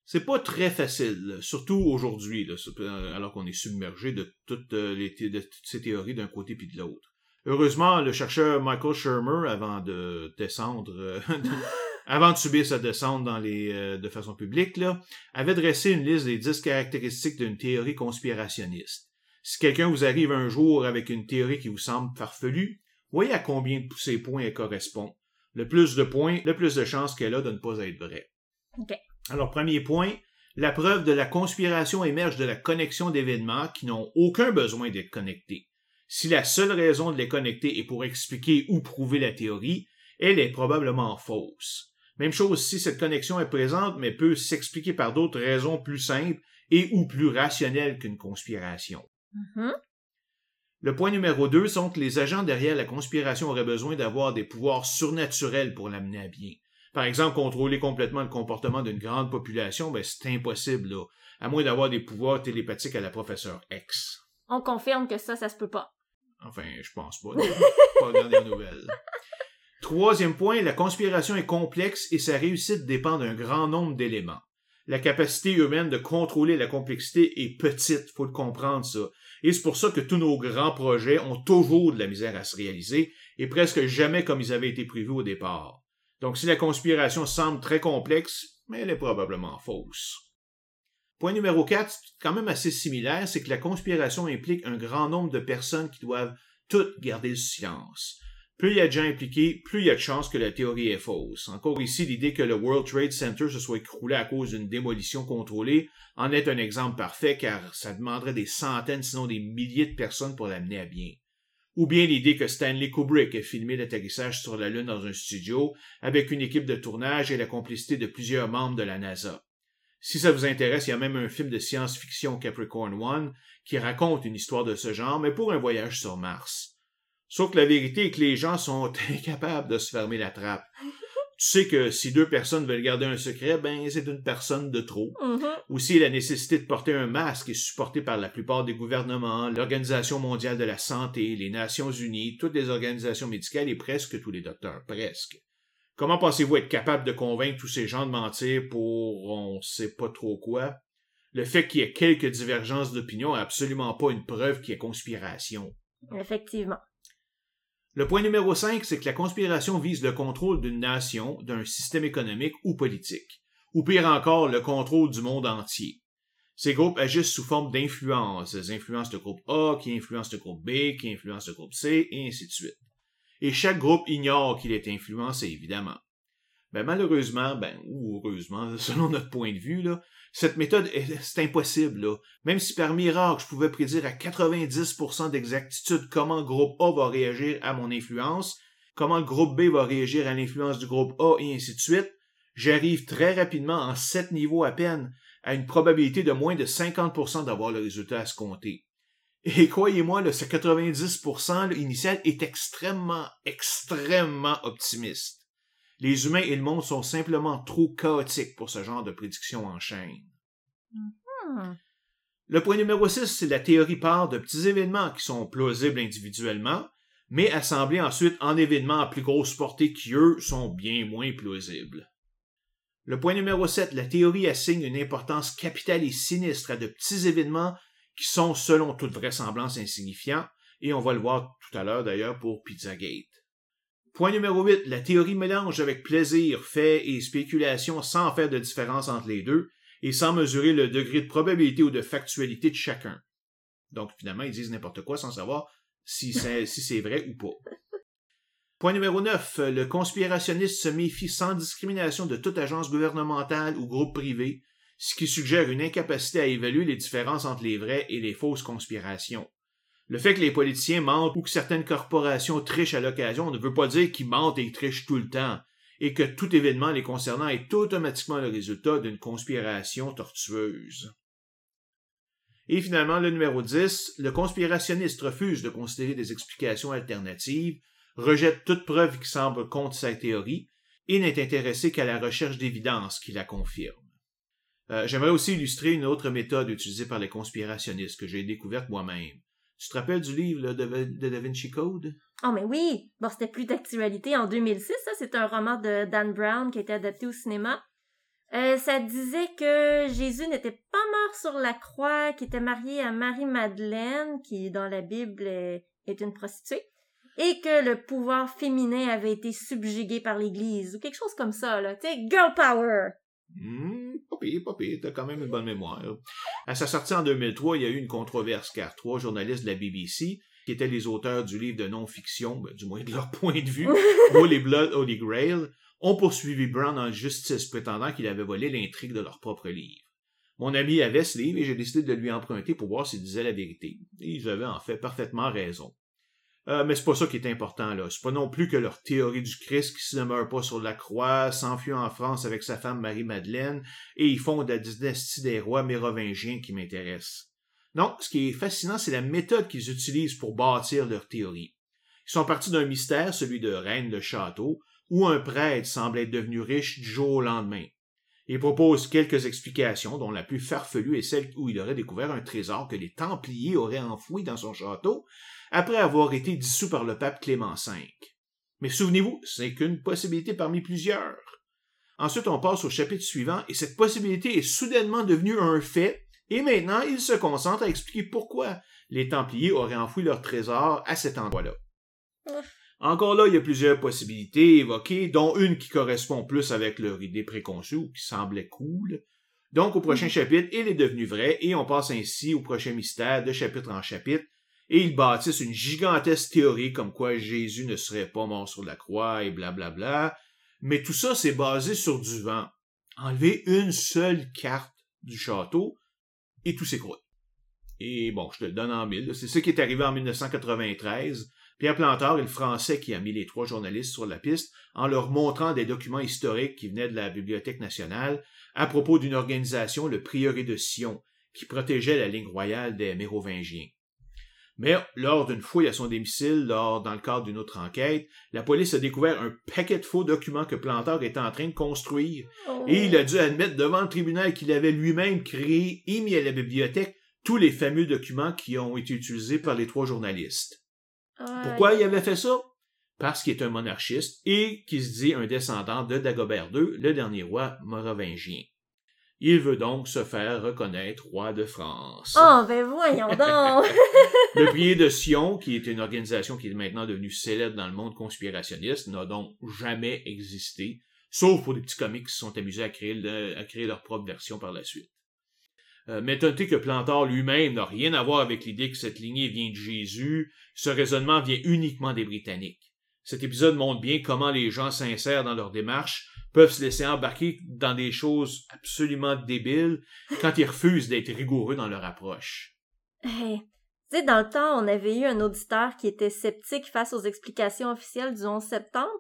C'est pas très facile, surtout aujourd'hui, euh, alors qu'on est submergé de toutes, euh, de toutes ces théories d'un côté puis de l'autre. Heureusement, le chercheur Michael Shermer, avant de descendre, euh, avant de subir sa descente dans les, de façon publique, avait dressé une liste des 10 caractéristiques d'une théorie conspirationniste. Si quelqu'un vous arrive un jour avec une théorie qui vous semble farfelue, voyez à combien de ces points elle correspond. Le plus de points, le plus de chances qu'elle a de ne pas être vraie. Alors, premier point, la preuve de la conspiration émerge de la connexion d'événements qui n'ont aucun besoin d'être connectés. Si la seule raison de les connecter est pour expliquer ou prouver la théorie, elle est probablement fausse. Même chose si cette connexion est présente, mais peut s'expliquer par d'autres raisons plus simples et ou plus rationnelles qu'une conspiration. Mhm. Le point numéro deux sont que les agents derrière la conspiration auraient besoin d'avoir des pouvoirs surnaturels pour l'amener à bien. Par exemple, contrôler complètement le comportement d'une grande population, ben c'est impossible, là, à moins d'avoir des pouvoirs télépathiques à la professeure X. On confirme que ça, ça se peut pas. Enfin, je pense pas. pas dans les nouvelles. Troisième point, la conspiration est complexe et sa réussite dépend d'un grand nombre d'éléments. La capacité humaine de contrôler la complexité est petite, faut le comprendre ça. Et c'est pour ça que tous nos grands projets ont toujours de la misère à se réaliser et presque jamais comme ils avaient été prévus au départ. Donc si la conspiration semble très complexe, mais elle est probablement fausse. Point numéro 4, quand même assez similaire, c'est que la conspiration implique un grand nombre de personnes qui doivent toutes garder le silence. Plus il y a de gens impliqués, plus il y a de chances que la théorie est fausse. Encore ici, l'idée que le World Trade Center se soit écroulé à cause d'une démolition contrôlée en est un exemple parfait car ça demanderait des centaines sinon des milliers de personnes pour l'amener à bien. Ou bien l'idée que Stanley Kubrick ait filmé l'atterrissage sur la Lune dans un studio avec une équipe de tournage et la complicité de plusieurs membres de la NASA. Si ça vous intéresse, il y a même un film de science-fiction Capricorn One qui raconte une histoire de ce genre, mais pour un voyage sur Mars. Sauf que la vérité est que les gens sont incapables de se fermer la trappe. Tu sais que si deux personnes veulent garder un secret, ben c'est une personne de trop. Mhm. Aussi, la nécessité de porter un masque est supportée par la plupart des gouvernements, l'Organisation mondiale de la santé, les Nations unies, toutes les organisations médicales et presque tous les docteurs, presque. Comment pensez-vous être capable de convaincre tous ces gens de mentir pour on sait pas trop quoi? Le fait qu'il y ait quelques divergences d'opinion n'est absolument pas une preuve qu'il y ait conspiration. Effectivement. Le point numéro 5, c'est que la conspiration vise le contrôle d'une nation, d'un système économique ou politique, ou pire encore, le contrôle du monde entier. Ces groupes agissent sous forme d'influences, Elles influencent le groupe A, qui influence le groupe B, qui influence le groupe C, et ainsi de suite. Et chaque groupe ignore qu'il est influencé, évidemment. Ben, malheureusement, ben, ou heureusement, selon notre point de vue, là, cette méthode, est- c'est impossible, là. Même si par miracle, je pouvais prédire à 90% d'exactitude comment le groupe A va réagir à mon influence, comment le groupe B va réagir à l'influence du groupe A, et ainsi de suite, j'arrive très rapidement en 7 niveaux à peine à une probabilité de moins de 50% d'avoir le résultat compter. Et croyez-moi, ce 90% là, initial est extrêmement, extrêmement optimiste. Les humains et le monde sont simplement trop chaotiques pour ce genre de prédiction en chaîne. Hmm. Le point numéro 6, c'est la théorie part de petits événements qui sont plausibles individuellement, mais assemblés ensuite en événements à plus grosse portée qui, eux, sont bien moins plausibles. Le point numéro 7, la théorie assigne une importance capitale et sinistre à de petits événements qui sont, selon toute vraisemblance, insignifiants, et on va le voir tout à l'heure d'ailleurs pour Pizzagate. Point numéro 8, la théorie mélange avec plaisir, fait et spéculation sans faire de différence entre les deux, et sans mesurer le degré de probabilité ou de factualité de chacun. Donc, finalement, ils disent n'importe quoi sans savoir si c'est si c'est vrai ou pas. Point numéro 9. Le conspirationniste se méfie sans discrimination de toute agence gouvernementale ou groupe privé, ce qui suggère une incapacité à évaluer les différences entre les vraies et les fausses conspirations. Le fait que les politiciens mentent ou que certaines corporations trichent à l'occasion ne veut pas dire qu'ils mentent et trichent tout le temps, et que tout événement les concernant est automatiquement le résultat d'une conspiration tortueuse. Et finalement, le numéro 10, le conspirationniste refuse de considérer des explications alternatives, rejette toute preuve qui semble contre sa théorie, et n'est intéressé qu'à la recherche d'évidence qui la confirme. Euh, J'aimerais aussi illustrer une autre méthode utilisée par les conspirationnistes que j'ai découverte moi-même. Tu te rappelles du livre de, de Da Vinci Code? Oh, mais oui! Bon, c'était plus d'actualité en 2006, ça. C'est un roman de Dan Brown qui a été adapté au cinéma. Euh, ça disait que Jésus n'était pas mort sur la croix, qu'il était marié à Marie-Madeleine, qui dans la Bible est, est une prostituée, et que le pouvoir féminin avait été subjugué par l'Église, ou quelque chose comme ça, là. Tu sais, girl power! Hmm, pas pire, pas pire, t'as quand même une bonne mémoire. À sa sortie en 2003, il y a eu une controverse car trois journalistes de la BBC, qui étaient les auteurs du livre de non-fiction, ben, du moins de leur point de vue, Holy Blood, Holy Grail, ont poursuivi Brown en justice, prétendant qu'il avait volé l'intrigue de leur propre livre. Mon ami avait ce livre et j'ai décidé de lui emprunter pour voir s'il disait la vérité. Et ils avaient en fait parfaitement raison. Euh, mais c'est pas ça qui est important, là. C'est pas non plus que leur théorie du Christ qui se demeure pas sur la croix, s'enfuit en France avec sa femme Marie-Madeleine, et ils font de la dynastie des rois mérovingiens qui m'intéresse. Non, ce qui est fascinant, c'est la méthode qu'ils utilisent pour bâtir leur théorie. Ils sont partis d'un mystère, celui de Reine de Château, où un prêtre semble être devenu riche du jour au lendemain. Ils proposent quelques explications, dont la plus farfelue est celle où il aurait découvert un trésor que les Templiers auraient enfoui dans son château, après avoir été dissous par le pape Clément V. Mais souvenez-vous, c'est qu'une possibilité parmi plusieurs. Ensuite, on passe au chapitre suivant, et cette possibilité est soudainement devenue un fait, et maintenant, il se concentre à expliquer pourquoi les Templiers auraient enfoui leur trésor à cet endroit-là. Encore là, il y a plusieurs possibilités évoquées, dont une qui correspond plus avec leur idée préconçue ou qui semblait cool. Donc, au prochain chapitre, il est devenu vrai, et on passe ainsi au prochain mystère de chapitre en chapitre, et ils bâtissent une gigantesque théorie comme quoi Jésus ne serait pas mort sur la croix et blablabla. Bla bla. Mais tout ça, c'est basé sur du vent. Enlever une seule carte du château et tout s'écroule. Et bon, je te le donne en mille. C'est ce qui est arrivé en 1993. Pierre Plantard est le Français qui a mis les trois journalistes sur la piste en leur montrant des documents historiques qui venaient de la Bibliothèque nationale à propos d'une organisation, le Prieuré de Sion, qui protégeait la ligne royale des Mérovingiens. Mais lors d'une fouille à son domicile, lors, dans le cadre d'une autre enquête, la police a découvert un paquet de faux documents que Plantard était en train de construire. Oh. Et il a dû admettre devant le tribunal qu'il avait lui-même créé et mis à la bibliothèque tous les fameux documents qui ont été utilisés par les trois journalistes. Pourquoi il avait fait ça? Parce qu'il est un monarchiste et qu'il se dit un descendant de Dagobert II, le dernier roi mérovingien. Il veut donc se faire reconnaître roi de France. Oh, ben voyons donc! Le prier de Sion, qui est une organisation qui est maintenant devenue célèbre dans le monde conspirationniste, n'a donc jamais existé, sauf pour des petits comiques qui se sont amusés à créer, le- à créer leur propre version par la suite. Euh, mais notez que Plantard lui-même n'a rien à voir avec l'idée que cette lignée vient de Jésus, ce raisonnement vient uniquement des Britanniques. Cet épisode montre bien comment les gens sincères dans leur démarche peuvent se laisser embarquer dans des choses absolument débiles quand ils refusent d'être rigoureux dans leur approche. Hey, Tu sais, dans le temps, on avait eu un auditeur qui était sceptique face aux explications officielles du 11 septembre.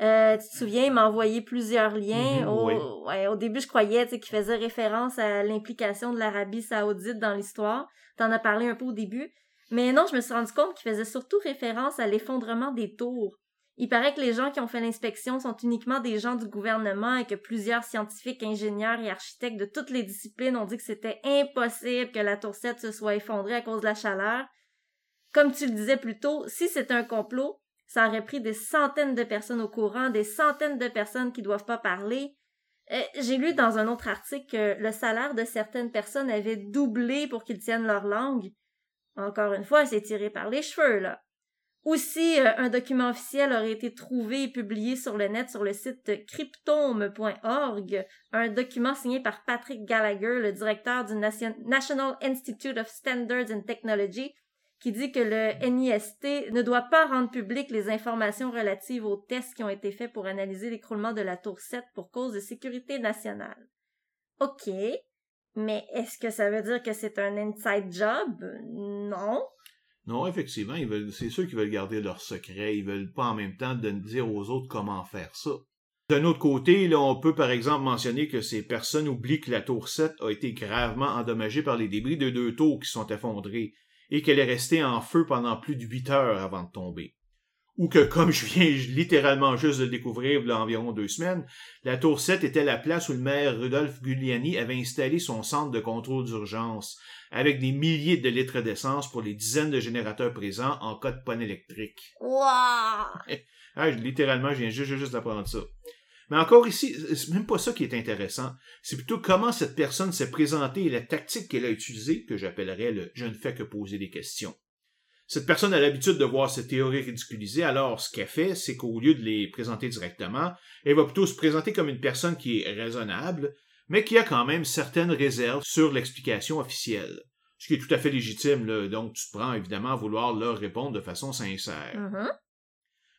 Euh, tu te souviens, il m'a envoyé plusieurs liens. Mhm, au, oui. ouais, au début, je croyais qu'il faisait référence à l'implication de l'Arabie saoudite dans l'histoire. T'en as parlé un peu au début. Mais non, je me suis rendu compte qu'il faisait surtout référence à l'effondrement des tours. Il paraît que les gens qui ont fait l'inspection sont uniquement des gens du gouvernement et que plusieurs scientifiques, ingénieurs et architectes de toutes les disciplines ont dit que c'était impossible que la tour 7 se soit effondrée à cause de la chaleur. Comme tu le disais plus tôt, si c'est un complot, ça aurait pris des centaines de personnes au courant, des centaines de personnes qui doivent pas parler. Euh, J'ai lu dans un autre article que le salaire de certaines personnes avait doublé pour qu'ils tiennent leur langue. Encore une fois, c'est tiré par les cheveux, là. Aussi, euh, un document officiel aurait été trouvé et publié sur le net sur le site cryptome.org, un document signé par Patrick Gallagher, le directeur du Nation- National Institute of Standards and Technology, qui dit que le NIST ne doit pas rendre publiques les informations relatives aux tests qui ont été faits pour analyser l'écroulement de la tour 7 pour cause de sécurité nationale. OK, mais est-ce que ça veut dire que c'est un inside job? Non. Non, effectivement, ils veulent, c'est sûr qu'ils veulent garder leur secret. Ils veulent pas en même temps de dire aux autres comment faire ça. D'un autre côté, là, on peut par exemple mentionner que ces personnes oublient que la tour 7 a été gravement endommagée par les débris de deux tours qui sont effondrés et qu'elle est restée en feu pendant plus de huit heures avant de tomber. Ou que, comme je viens littéralement juste de le découvrir il y a environ deux semaines, la tour 7 était la place où le maire Rudolf Giuliani avait installé son centre de contrôle d'urgence, avec des milliers de litres d'essence pour les dizaines de générateurs présents en cas de panne électrique. Wouah! Ah, je- littéralement, je viens juste, juste d'apprendre ça. Mais encore ici, c'est même pas ça qui est intéressant. C'est plutôt comment cette personne s'est présentée et la tactique qu'elle a utilisée, que j'appellerais le je ne fais que poser des questions. Cette personne a l'habitude de voir ses théories ridiculisées, alors ce qu'elle fait, c'est qu'au lieu de les présenter directement, elle va plutôt se présenter comme une personne qui est raisonnable, mais qui a quand même certaines réserves sur l'explication officielle. Ce qui est tout à fait légitime, là, donc tu te prends évidemment à vouloir leur répondre de façon sincère. Mhm.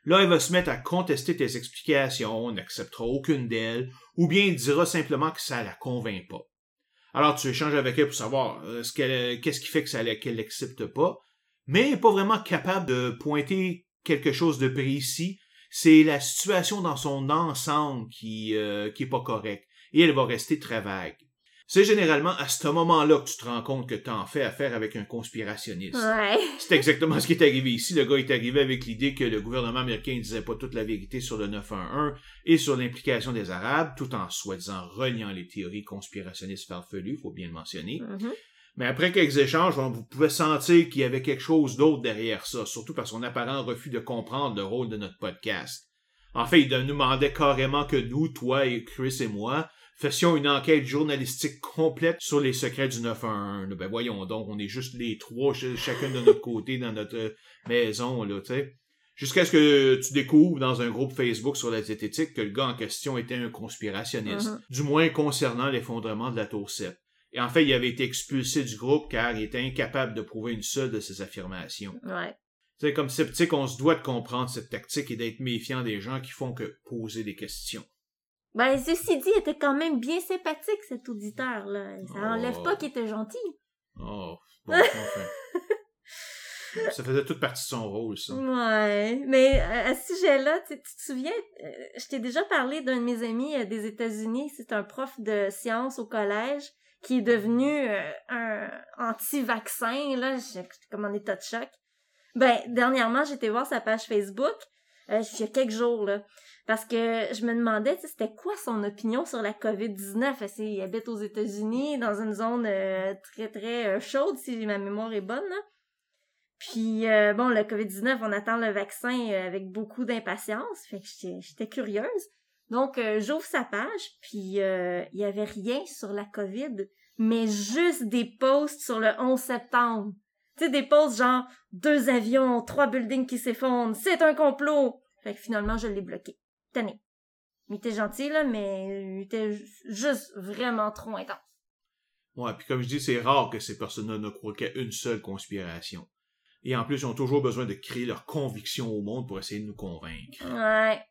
Là, elle va se mettre à contester tes explications, n'acceptera aucune d'elles, ou bien dira simplement que ça la convainc pas. Alors tu échanges avec elle pour savoir euh, ce qu'elle, qu'est-ce qui fait que ça qu'elle l'accepte pas, mais elle n'est pas vraiment capable de pointer quelque chose de précis. C'est la situation dans son ensemble qui, euh, qui est pas correcte, et elle va rester très vague. C'est généralement à ce moment-là que tu te rends compte que tu en fais affaire avec un conspirationniste. Ouais. C'est exactement ce qui est arrivé ici. Le gars est arrivé avec l'idée que le gouvernement américain ne disait pas toute la vérité sur le 911 et sur l'implication des Arabes, tout en soi-disant reliant les théories conspirationnistes farfelues, faut bien le mentionner. Mhm. Mais après quelques échanges, on vous pouvez sentir qu'il y avait quelque chose d'autre derrière ça, surtout par son apparent refus de comprendre le rôle de notre podcast. En fait, il nous demandait carrément que nous, toi et Chris et moi, fassions une enquête journalistique complète sur les secrets du 911. là. Ben voyons donc, on est juste les trois, ch- chacun de notre côté dans notre euh, maison, là, tu sais. Jusqu'à ce que tu découvres dans un groupe Facebook sur la zététique que le gars en question était un conspirationniste, Mhm. du moins concernant l'effondrement de la tour 7. Et en fait, il avait été expulsé du groupe car il était incapable de prouver une seule de ses affirmations. Ouais. Tu sais, comme sceptique, on se doit de comprendre cette tactique et d'être méfiant des gens qui font que poser des questions. Ben, ceci dit, il était quand même bien sympathique, cet auditeur-là. Ça Oh. enlève pas qu'il était gentil. Oh, bon, enfin. Ça faisait toute partie de son rôle, ça. Ouais, mais à ce sujet-là, tu, tu te souviens, euh, je t'ai déjà parlé d'un de mes amis euh, des États-Unis, c'est un prof de sciences au collège qui est devenu euh, un anti-vaccin, là, j'étais comme en état de choc. Ben, dernièrement, j'étais voir sa page Facebook, euh, il y a quelques jours, là. Parce que je me demandais, c'était quoi son opinion sur la COVID-19? Parce qu'il habite aux États-Unis, dans une zone euh, très, très euh, chaude, si ma mémoire est bonne. Puis, bon, le COVID-19, on attend le vaccin avec beaucoup d'impatience. Fait que j'étais curieuse. Donc, euh, j'ouvre sa page, puis euh, il y avait rien sur la COVID, mais juste des posts sur le 11 septembre. Tu sais, des posts genre deux avions, trois buildings qui s'effondrent, c'est un complot. Fait que finalement, je l'ai bloqué. Tenez. Il était gentil, là, mais il était ju- juste vraiment trop intense. Ouais, puis comme je dis, c'est rare que ces personnes-là ne croient qu'à une seule conspiration. Et en plus, ils ont toujours besoin de créer leur conviction au monde pour essayer de nous convaincre. Ouais.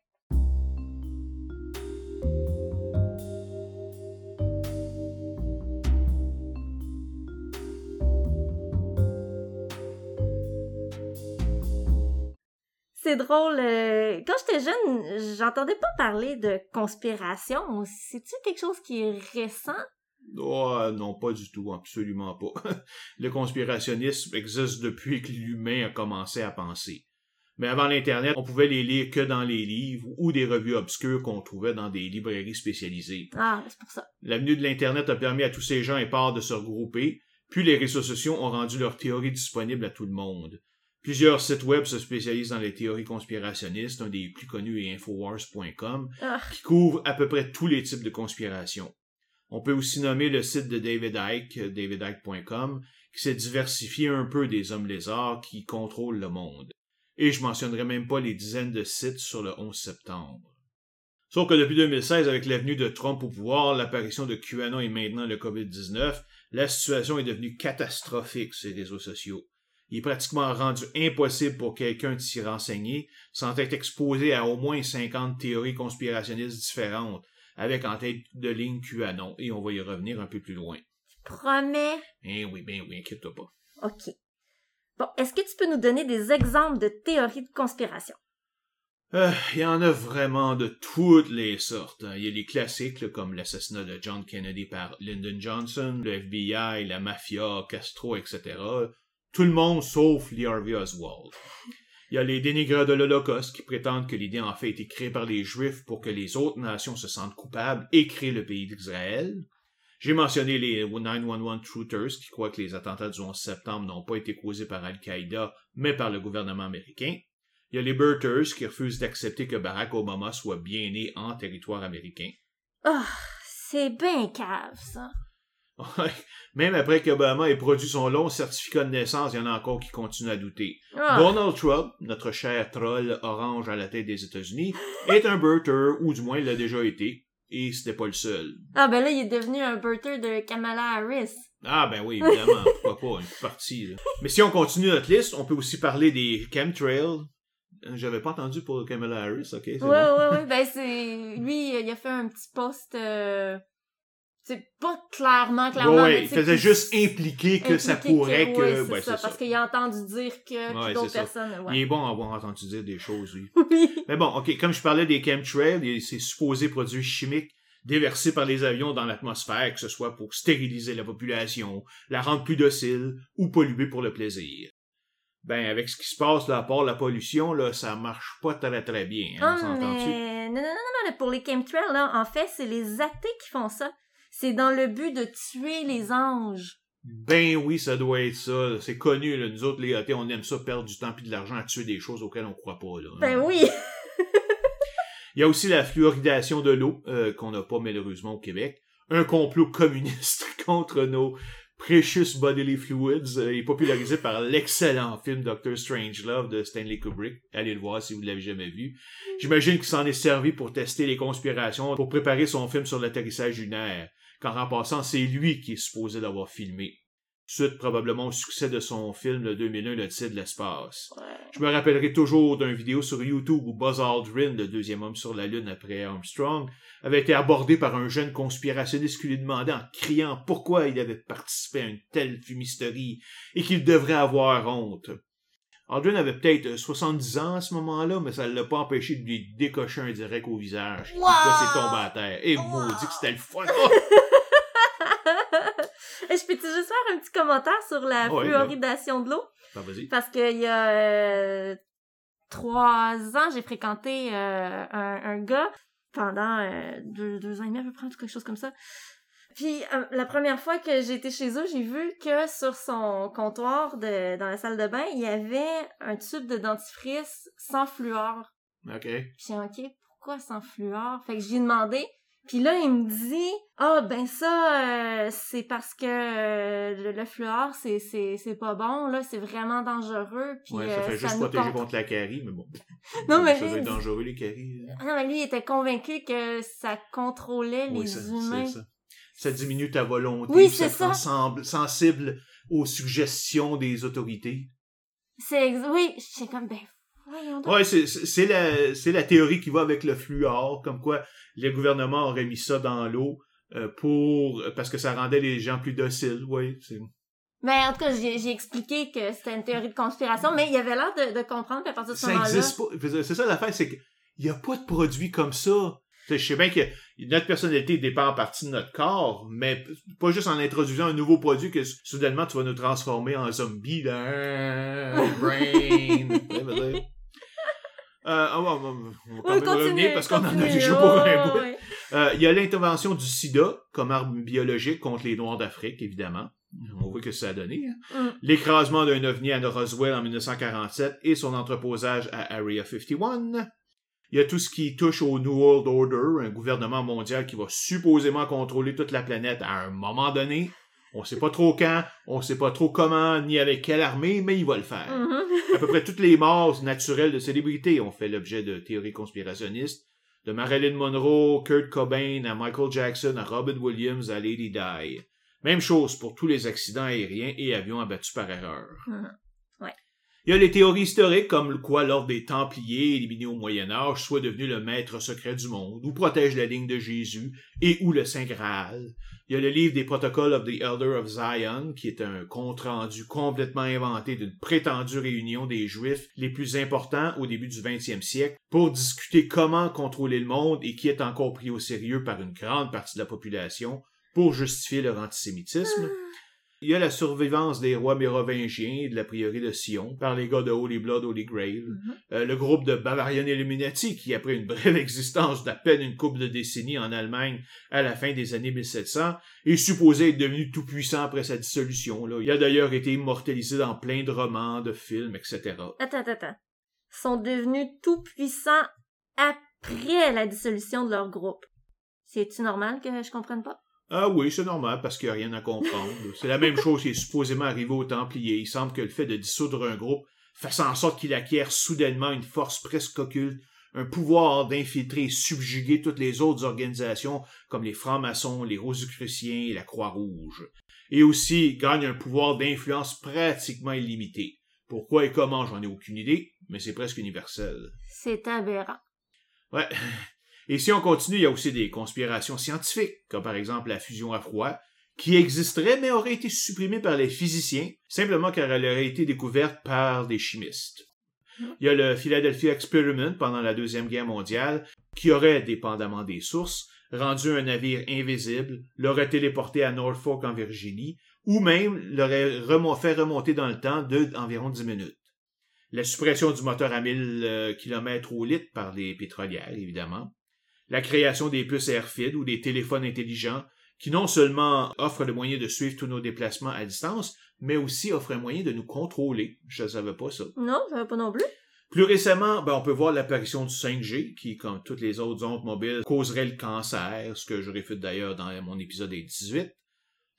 C'est drôle. euh, quand j'étais jeune, j'entendais pas parler de conspiration. C'est-tu quelque chose qui est récent? Oh, non, pas du tout, absolument pas. Le conspirationnisme existe depuis que l'humain a commencé à penser. Mais avant l'Internet, on pouvait les lire que dans les livres ou des revues obscures qu'on trouvait dans des librairies spécialisées. Ah, c'est pour ça. L'avenue de l'Internet a permis à tous ces gens épars de se regrouper, puis les réseaux sociaux ont rendu leurs théories disponibles à tout le monde. Plusieurs sites web se spécialisent dans les théories conspirationnistes, un des plus connus est Infowars.com, Ah. qui couvre à peu près tous les types de conspirations. On peut aussi nommer le site de David Icke, davidicke.com, qui s'est diversifié un peu des hommes lézards qui contrôlent le monde. Et je mentionnerai même pas les dizaines de sites sur le 11 septembre. Sauf que depuis 2016, avec l'avenue de Trump au pouvoir, l'apparition de QAnon et maintenant le COVID-19, la situation est devenue catastrophique sur les réseaux sociaux. Il est pratiquement rendu impossible pour quelqu'un de s'y renseigner sans être exposé à au moins 50 théories conspirationnistes différentes, avec en tête de ligne QAnon, et on va y revenir un peu plus loin. Promets? Eh oui, ben oui, inquiète-toi pas. OK. Bon, est-ce que tu peux nous donner des exemples de théories de conspiration? Euh, Il y en a vraiment de toutes les sortes. hein. Il y a les classiques, là, comme l'assassinat de John Kennedy par Lyndon Johnson, le FBI, la mafia, Castro, etc. Tout le monde sauf Lee Harvey Oswald. Il y a les dénigreurs de l'Holocauste qui prétendent que l'idée en fait a été créée par les Juifs pour que les autres nations se sentent coupables et créent le pays d'Israël. J'ai mentionné les 911 Truthers qui croient que les attentats du 11 septembre n'ont pas été causés par Al-Qaïda, mais par le gouvernement américain. Il y a les Birters qui refusent d'accepter que Barack Obama soit bien né en territoire américain. Ah, c'est bien cave, ça. Même après qu'Obama ait produit son long certificat de naissance, il y en a encore qui continuent à douter. Ah. Donald Trump, notre cher troll orange à la tête des États-Unis, est un Birter, ou du moins il l'a déjà été, et c'était pas le seul. Ah, ben là, il est devenu un birther de Kamala Harris. Ah ben oui, évidemment, pourquoi pas, une partie. là. Mais si on continue notre liste, on peut aussi parler des chemtrails. Euh, J'avais pas entendu pour Kamala Harris, ok, Ouais, bon. ouais, ouais. Ben, c'est. Lui, il a fait un petit post. euh, C'est pas clairement, clairement. Ouais, mais il faisait juste impliquer que ça pourrait que... ouais, c'est ouais, ça, parce qu'il a entendu dire que. d'autres personnes. Il est bon à avoir entendu dire des choses, lui. Oui. Mais bon, ok, comme je parlais des chemtrails, il- c'est supposé produits chimiques déversés par les avions dans l'atmosphère, que ce soit pour stériliser la population, la rendre plus docile ou polluer pour le plaisir. Ben, avec ce qui se passe là, à part la pollution, là, ça marche pas très très bien, hein, s'entend-tu? mais... Non, non, non, non, non, pour les chemtrails, là, en fait, c'est les athées qui font ça. C'est dans le but de tuer les anges. Ben oui, ça doit être ça. C'est connu, là. Nous autres, les athées, on aime ça perdre du temps et de l'argent à tuer des choses auxquelles on croit pas, là. Ben oui. Il y a aussi la fluoridation de l'eau, euh, qu'on n'a pas malheureusement au Québec. Un complot communiste contre nos precious bodily fluids euh, est popularisé par l'excellent film Doctor Strangelove de Stanley Kubrick. Allez le voir si vous ne l'avez jamais vu. J'imagine qu'il s'en est servi pour tester les conspirations, pour préparer son film sur l'atterrissage lunaire, car en passant, c'est lui qui est supposé l'avoir filmé. Suite probablement au succès de son film de 2001, Le Titre de l'espace. Je me rappellerai toujours d'une vidéo sur YouTube où Buzz Aldrin, le deuxième homme sur la Lune après Armstrong, avait été abordé par un jeune conspirationniste qui lui demandait en criant pourquoi il avait participé à une telle fumisterie et qu'il devrait avoir honte. Aldrin avait peut-être 70 ans à ce moment-là, mais ça ne l'a pas empêché de lui décocher un direct au visage. Wow! Gars s'est tombé à terre. Et Wow! maudit que c'était le fun! Je peux-tu juste faire un petit commentaire sur la fluoridation de l'eau? Vas-y. Parce qu'il y a euh, trois ans, j'ai fréquenté euh, un, un gars pendant euh, deux, deux ans et demi à peu près, quelque chose comme ça. Puis euh, la première fois que j'étais chez eux, j'ai vu que sur son comptoir de, dans la salle de bain, il y avait un tube de dentifrice sans fluor. OK. Puis OK, pourquoi sans fluor? Fait que j'ai demandé. Puis là, il me dit, ah ben ça, euh, c'est parce que euh, le, le fluor, c'est c'est c'est pas bon là, c'est vraiment dangereux. Puis Ouais, ça euh, fait juste protéger contre- contre la carie, mais bon. Non, mais Ça doit lui- être dangereux, les caries. Ah non, mais lui, il était convaincu que ça contrôlait Oui, les ça, humains. c'est ça. Ça diminue ta volonté. Oui, c'est te ça. semble- sensible aux suggestions des autorités. C'est ex- oui, j'étais comme ben donc. Ouais, c'est la, la théorie qui va avec le fluor, comme quoi le gouvernement aurait mis ça dans l'eau euh, pour parce que ça rendait les gens plus dociles. Oui, c'est Mais en tout cas, j'ai expliqué que c'était une théorie de conspiration, mais il avait l'air de, de comprendre qu'à partir de ce ça moment-là. existe pas. C'est ça l'affaire, c'est qu'il n'y a pas de produit comme ça. Je sais bien que notre personnalité dépend en partie de notre corps, mais pas juste en introduisant un nouveau produit que soudainement tu vas nous transformer en zombie, là. Ah, Brain. Euh, ah, on va- quand Oui, même continue, revenir parce qu'on en a déjà pour un bout. Euh, Il y a l'intervention du sida comme arme biologique contre les Noirs d'Afrique, évidemment. On voit que ça a donné. hein. Mm. L'écrasement d'un ovni à Roswell en 1947 et son entreposage à Area 51. Il y a tout ce qui touche au New World Order, un gouvernement mondial qui va supposément contrôler toute la planète à un moment donné. On sait pas trop quand, on sait pas trop comment, ni avec quelle armée, mais il va le faire. Mhm. À peu près toutes les morts naturelles de célébrités ont fait l'objet de théories conspirationnistes. De Marilyn Monroe, Kurt Cobain, à Michael Jackson, à Robin Williams, à Lady Di. Même chose pour tous les accidents aériens et avions abattus par erreur. Mhm. Ouais. Il y a les théories historiques comme quoi l'ordre des Templiers, éliminés au Moyen Âge, soit devenu le maître secret du monde, ou protège la ligne de Jésus, et ou le Saint Graal. Il y a le livre des Protocoles of the Elder of Zion, qui est un compte-rendu complètement inventé d'une prétendue réunion des Juifs les plus importants au début du 20e siècle pour discuter comment contrôler le monde et qui est encore pris au sérieux par une grande partie de la population pour justifier leur antisémitisme. Il y a la survivance des rois mérovingiens et de la prieuré de Sion par les gars de Holy Blood, Holy Grail. Mhm. Euh, le groupe de Bavarian Illuminati qui, après une brève existence d'à peine une couple de décennies en Allemagne à la fin des années 1700, est supposé être devenu tout puissant après sa dissolution. Là. Il a d'ailleurs été immortalisé dans plein de romans, de films, etc. Attends, attends, attends. Ils sont devenus tout puissants après la dissolution de leur groupe. C'est-tu normal que je comprenne pas? Ah oui, c'est normal parce qu'il n'y a rien à comprendre. C'est la même chose qui est supposément arrivé aux Templiers. Il semble que le fait de dissoudre un groupe fasse en sorte qu'il acquiert soudainement une force presque occulte, un pouvoir d'infiltrer et subjuguer toutes les autres organisations comme les francs-maçons, les rosicruciens et la Croix-Rouge. Et aussi gagne un pouvoir d'influence pratiquement illimité. Pourquoi et comment, j'en ai aucune idée, mais c'est presque universel. C'est aberrant. Ouais. Et si on continue, il y a aussi des conspirations scientifiques, comme par exemple la fusion à froid, qui existerait mais aurait été supprimée par les physiciens, simplement car elle aurait été découverte par des chimistes. Il y a le Philadelphia Experiment pendant la Deuxième Guerre mondiale, qui aurait, dépendamment des sources, rendu un navire invisible, l'aurait téléporté à Norfolk en Virginie, ou même l'aurait fait remonter dans le temps de environ 10 minutes. La suppression du moteur à 1000 km au litre par les pétrolières, évidemment. La création des puces AirFid ou des téléphones intelligents qui non seulement offrent le moyen de suivre tous nos déplacements à distance, mais aussi offrent un moyen de nous contrôler. Je ne savais pas ça. Non, je savais pas non plus. Plus récemment, ben, on peut voir l'apparition du 5G, qui, comme toutes les autres ondes mobiles, causerait le cancer, ce que je réfute d'ailleurs dans mon épisode 18.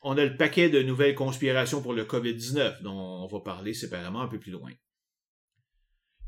On a le paquet de nouvelles conspirations pour le COVID-19, dont on va parler séparément un peu plus loin.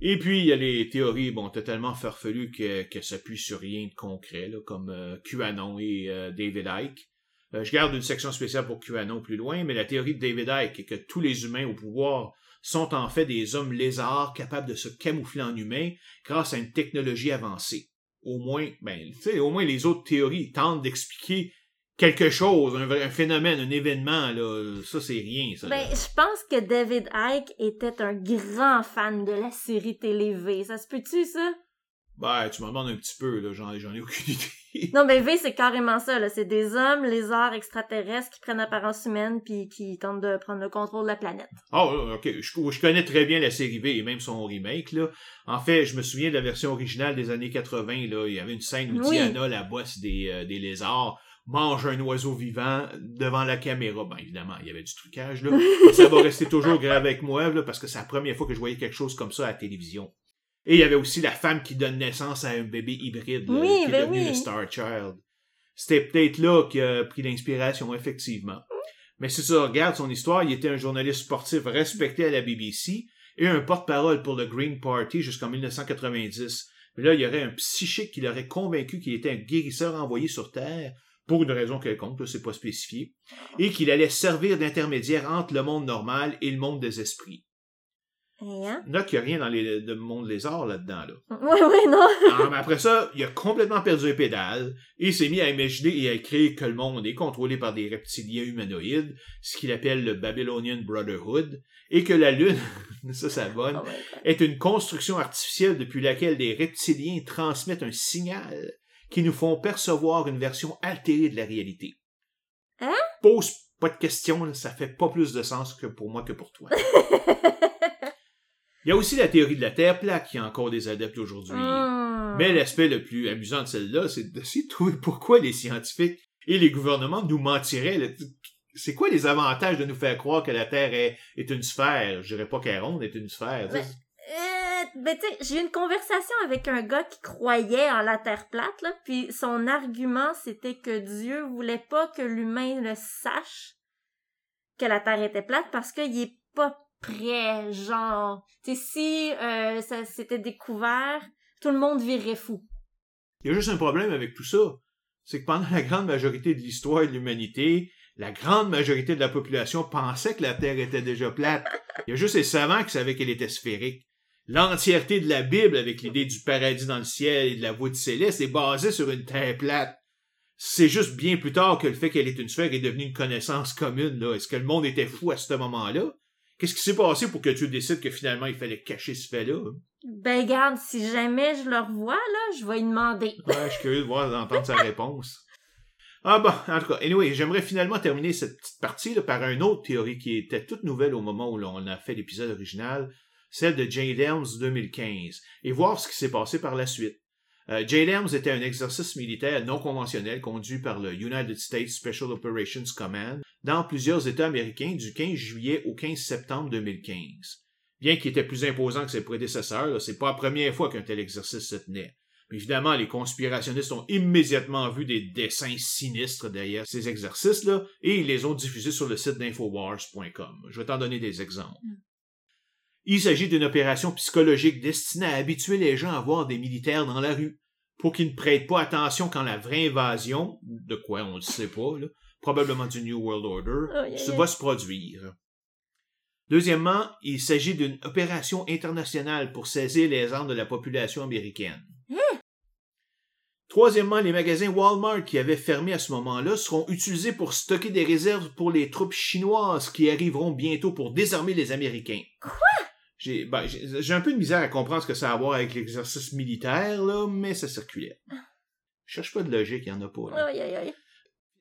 Et puis, il y a les théories, bon, totalement farfelues que, que s'appuient sur rien de concret, là, comme euh, QAnon et euh, David Icke. Euh, je garde une section spéciale pour QAnon plus loin, mais la théorie de David Icke est que tous les humains au pouvoir sont en fait des hommes lézards capables de se camoufler en humains grâce à une technologie avancée. Au moins, ben, tu sais, au moins les autres théories tentent d'expliquer quelque chose, un, vrai- un phénomène, un événement, là. Ça, c'est rien, ça. Ben, je pense que David Icke était un grand fan de la série télé V. Ça se peut-tu, ça? Ben, tu m'en demandes un petit peu, là, j'en, j'en ai aucune idée. Non, mais V, c'est carrément ça, là. C'est des hommes, lézards extraterrestres qui prennent apparence humaine puis qui tentent de prendre le contrôle de la planète. Oh, ok, je, je connais très bien la série B et même son remake, là. En fait, je me souviens de la version originale des années 80, là. Il y avait une scène où Oui. Diana, la bosse des, euh, des lézards, mange un oiseau vivant devant la caméra. Ben, évidemment, il y avait du trucage, là. Mais ça va rester toujours grave avec moi, là, parce que c'est la première fois que je voyais quelque chose comme ça à la télévision. Et il y avait aussi la femme qui donne naissance à un bébé hybride, là, Oui, qui est ben devenu oui. le Star Child. C'était peut-être là qu'il a pris l'inspiration, effectivement. Mais si tu regardes son histoire, il était un journaliste sportif respecté à la BBC et un porte-parole pour le Green Party jusqu'en 1990. Mais là, il y aurait un psychique qui l'aurait convaincu qu'il était un guérisseur envoyé sur Terre, pour une raison quelconque, là, c'est pas spécifié, et qu'il allait servir d'intermédiaire entre le monde normal et le monde des esprits. Hein? Note qu'il n'y a rien dans les, le monde lézard là-dedans, là. Ouais, ouais, non. Ah, mais après ça, il a complètement perdu les pédales et il s'est mis à imaginer et à écrire que le monde est contrôlé par des reptiliens humanoïdes, ce qu'il appelle le Babylonian Brotherhood, et que la Lune, ça, ça bonne, Oh est une construction artificielle depuis laquelle des reptiliens transmettent un signal qui nous font percevoir une version altérée de la réalité. Hein? Pose pas de questions, ça fait pas plus de sens que pour moi que pour toi. Il y a aussi la théorie de la Terre plate qui a encore des adeptes aujourd'hui. Hmm. Mais l'aspect le plus amusant de celle-là, c'est d'essayer de trouver pourquoi les scientifiques et les gouvernements nous mentiraient. C'est quoi les avantages de nous faire croire que la Terre est, est une sphère? Je dirais pas qu'elle est ronde, est une sphère. Ben, j'ai eu une conversation avec un gars qui croyait en la Terre plate, là, puis son argument, c'était que Dieu voulait pas que l'humain le sache que la Terre était plate parce qu'il est pas prêt, genre... Tu si euh, ça s'était découvert, tout le monde virerait fou. Il y a juste un problème avec tout ça. C'est que pendant la grande majorité de l'histoire de l'humanité, la grande majorité de la population pensait que la Terre était déjà plate. Il y a juste les savants qui savaient qu'elle était sphérique. L'entièreté de la Bible, avec l'idée du paradis dans le ciel et de la voûte céleste, est basée sur une Terre plate. C'est juste bien plus tard que le fait qu'elle est une sphère est devenu une connaissance commune. Là. Est-ce que le monde était fou à ce moment-là? Qu'est-ce qui s'est passé pour que tu décides que finalement il fallait cacher ce fait-là? hein? Ben, garde, si jamais je le revois, là, je vais lui demander. Ouais, je suis curieux de voir, d'entendre sa réponse. Ah bon, en tout cas, anyway, j'aimerais finalement terminer cette petite partie là, par une autre théorie qui était toute nouvelle au moment où l'on a fait l'épisode original, celle de Jay Helms 2015, et voir ce qui s'est passé par la suite. Euh, Jay était un exercice militaire non conventionnel conduit par le United States Special Operations Command dans plusieurs États américains du 15 juillet au 15 septembre 2015. Bien qu'il était plus imposant que ses prédécesseurs, c'est pas la première fois qu'un tel exercice se tenait. Mais évidemment, les conspirationnistes ont immédiatement vu des dessins sinistres derrière ces exercices-là et ils les ont diffusés sur le site d'infowars.com. Je vais t'en donner des exemples. Il s'agit d'une opération psychologique destinée à habituer les gens à voir des militaires dans la rue pour qu'ils ne prêtent pas attention quand la vraie invasion, de quoi on ne sait pas, là, probablement du New World Order, se aïe. va se produire. Deuxièmement, il s'agit d'une opération internationale pour saisir les armes de la population américaine. Troisièmement, les magasins Walmart qui avaient fermé à ce moment-là seront utilisés pour stocker des réserves pour les troupes chinoises qui arriveront bientôt pour désarmer les Américains. Quoi? J'ai ben, j'ai un peu de misère à comprendre ce que ça a à voir avec l'exercice militaire, là, mais ça circulait. Je cherche pas de logique, il y en a pas. là. Aïe, aïe, aïe.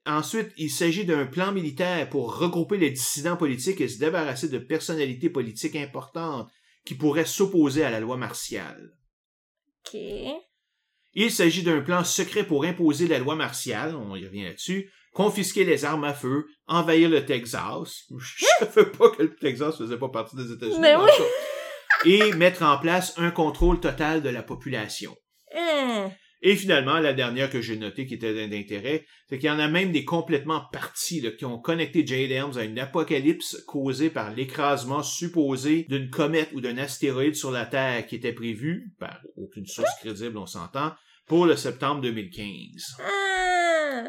Ensuite, il s'agit d'un plan militaire pour regrouper les dissidents politiques et se débarrasser de personnalités politiques importantes qui pourraient s'opposer à la loi martiale. OK. Il s'agit d'un plan secret pour imposer la loi martiale, on y revient là-dessus, confisquer les armes à feu, envahir le Texas. Je savais pas que le Texas faisait pas partie des États-Unis. Mais oui. Et mettre en place un contrôle total de la population. Hein. Et finalement, la dernière que j'ai notée qui était d'intérêt, c'est qu'il y en a même des complètement partis là, qui ont connecté Jade Helms à une apocalypse causée par l'écrasement supposé d'une comète ou d'un astéroïde sur la Terre qui était prévu, par aucune source crédible on s'entend, pour le septembre 2015. Ah.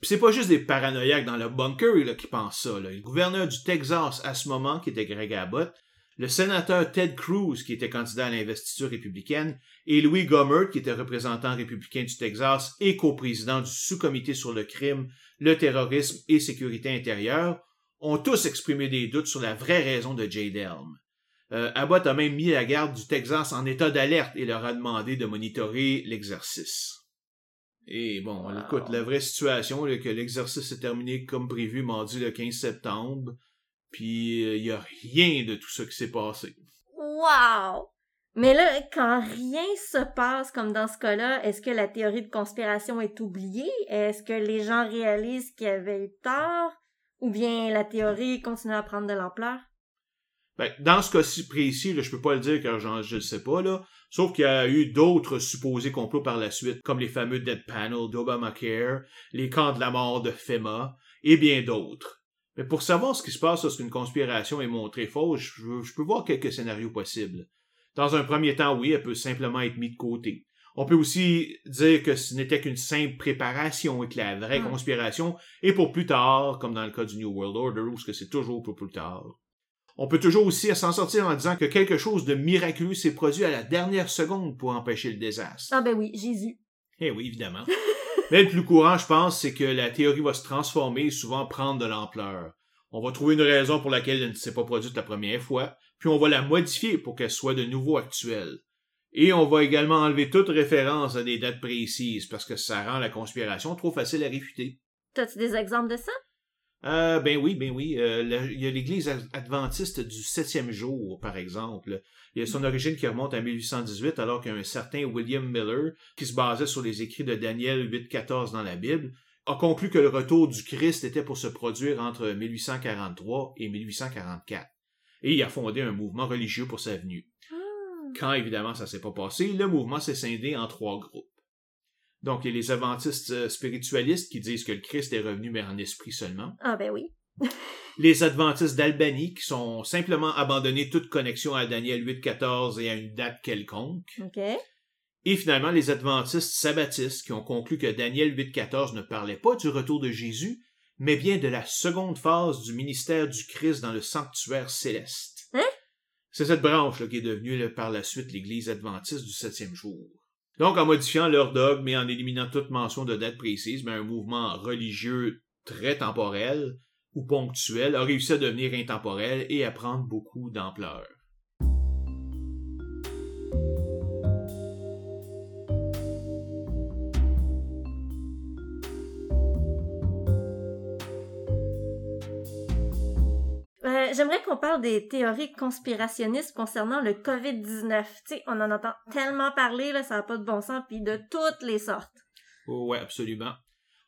Puis c'est pas juste des paranoïaques dans le bunker là, qui pensent ça. Là. Le gouverneur du Texas à ce moment, qui était Greg Abbott, le sénateur Ted Cruz, qui était candidat à l'investiture républicaine, et Louis Gohmert, qui était représentant républicain du Texas et coprésident du sous-comité sur le crime, le terrorisme et sécurité intérieure, ont tous exprimé des doutes sur la vraie raison de Jade Helm. Euh, Abbott a même mis la garde du Texas en état d'alerte et leur a demandé de monitorer l'exercice. Et bon, Wow. écoute, la vraie situation, là, que l'exercice s'est terminé comme prévu mardi le 15 septembre, puis il y a rien de tout ça qui s'est passé. Wow! Mais là, quand rien se passe comme dans ce cas-là, est-ce que la théorie de conspiration est oubliée? Est-ce que les gens réalisent qu'il y avait eu tort? Ou bien la théorie continue à prendre de l'ampleur? Ben, dans ce cas-ci précis, là, je peux pas le dire car je le sais pas, là. Sauf qu'il y a eu d'autres supposés complots par la suite, comme les fameux Dead Panel d'Obamacare, les camps de la mort de FEMA, et bien d'autres. Mais pour savoir ce qui se passe lorsqu'une conspiration est montrée fausse, je, je peux voir quelques scénarios possibles. Dans un premier temps, oui, elle peut simplement être mise de côté. On peut aussi dire que ce n'était qu'une simple préparation et que la vraie Hmm. conspiration est pour plus tard, comme dans le cas du New World Order, où ce que c'est toujours pour plus tard. On peut toujours aussi s'en sortir en disant que quelque chose de miraculeux s'est produit à la dernière seconde pour empêcher le désastre. Ah ben oui, Jésus. Eh oui, évidemment. Mais le plus courant, je pense, c'est que la théorie va se transformer et souvent prendre de l'ampleur. On va trouver une raison pour laquelle elle ne s'est pas produite la première fois, puis on va la modifier pour qu'elle soit de nouveau actuelle. Et on va également enlever toute référence à des dates précises, parce que ça rend la conspiration trop facile à réfuter. T'as-tu des exemples de ça? Euh, ben oui, ben oui. Euh, la- il y a l'Église ad- adventiste du septième jour, par exemple. Il y a son origine qui remonte à 1818, alors qu'un certain William Miller, qui se basait sur les écrits de Daniel 8.14 dans la Bible, a conclu que le retour du Christ était pour se produire entre 1843 et 1844. Et il a fondé un mouvement religieux pour sa venue. Ah. Quand évidemment ça s'est pas passé, le mouvement s'est scindé en trois groupes. Donc il y a les adventistes euh, spiritualistes qui disent que le Christ est revenu mais en esprit seulement Ah ben oui. les adventistes d'Albanie qui sont simplement abandonnés toute connexion à Daniel 8.14 et à une date quelconque. OK. Et finalement, les adventistes sabbatistes qui ont conclu que Daniel 8.14 ne parlait pas du retour de Jésus, mais bien de la seconde phase du ministère du Christ dans le sanctuaire céleste. Hein? C'est cette branche là, qui est devenue là, par la suite l'Église adventiste du septième jour. Donc, en modifiant leur dogme et en éliminant toute mention de date précise, un mouvement religieux très temporel ou ponctuel a réussi à devenir intemporel et à prendre beaucoup d'ampleur. J'aimerais qu'on parle des théories conspirationnistes concernant le COVID-19. Tu sais, on en entend tellement parler, là, ça n'a pas de bon sens, puis de toutes les sortes. Oh, ouais, absolument.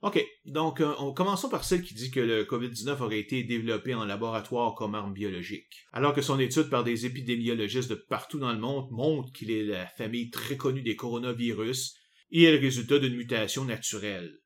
OK, donc euh, on, commençons par celle qui dit que le COVID-19 aurait été développé en laboratoire comme arme biologique, alors que son étude par des épidémiologistes de partout dans le monde montre qu'il est la famille très connue des coronavirus et est le résultat d'une mutation naturelle.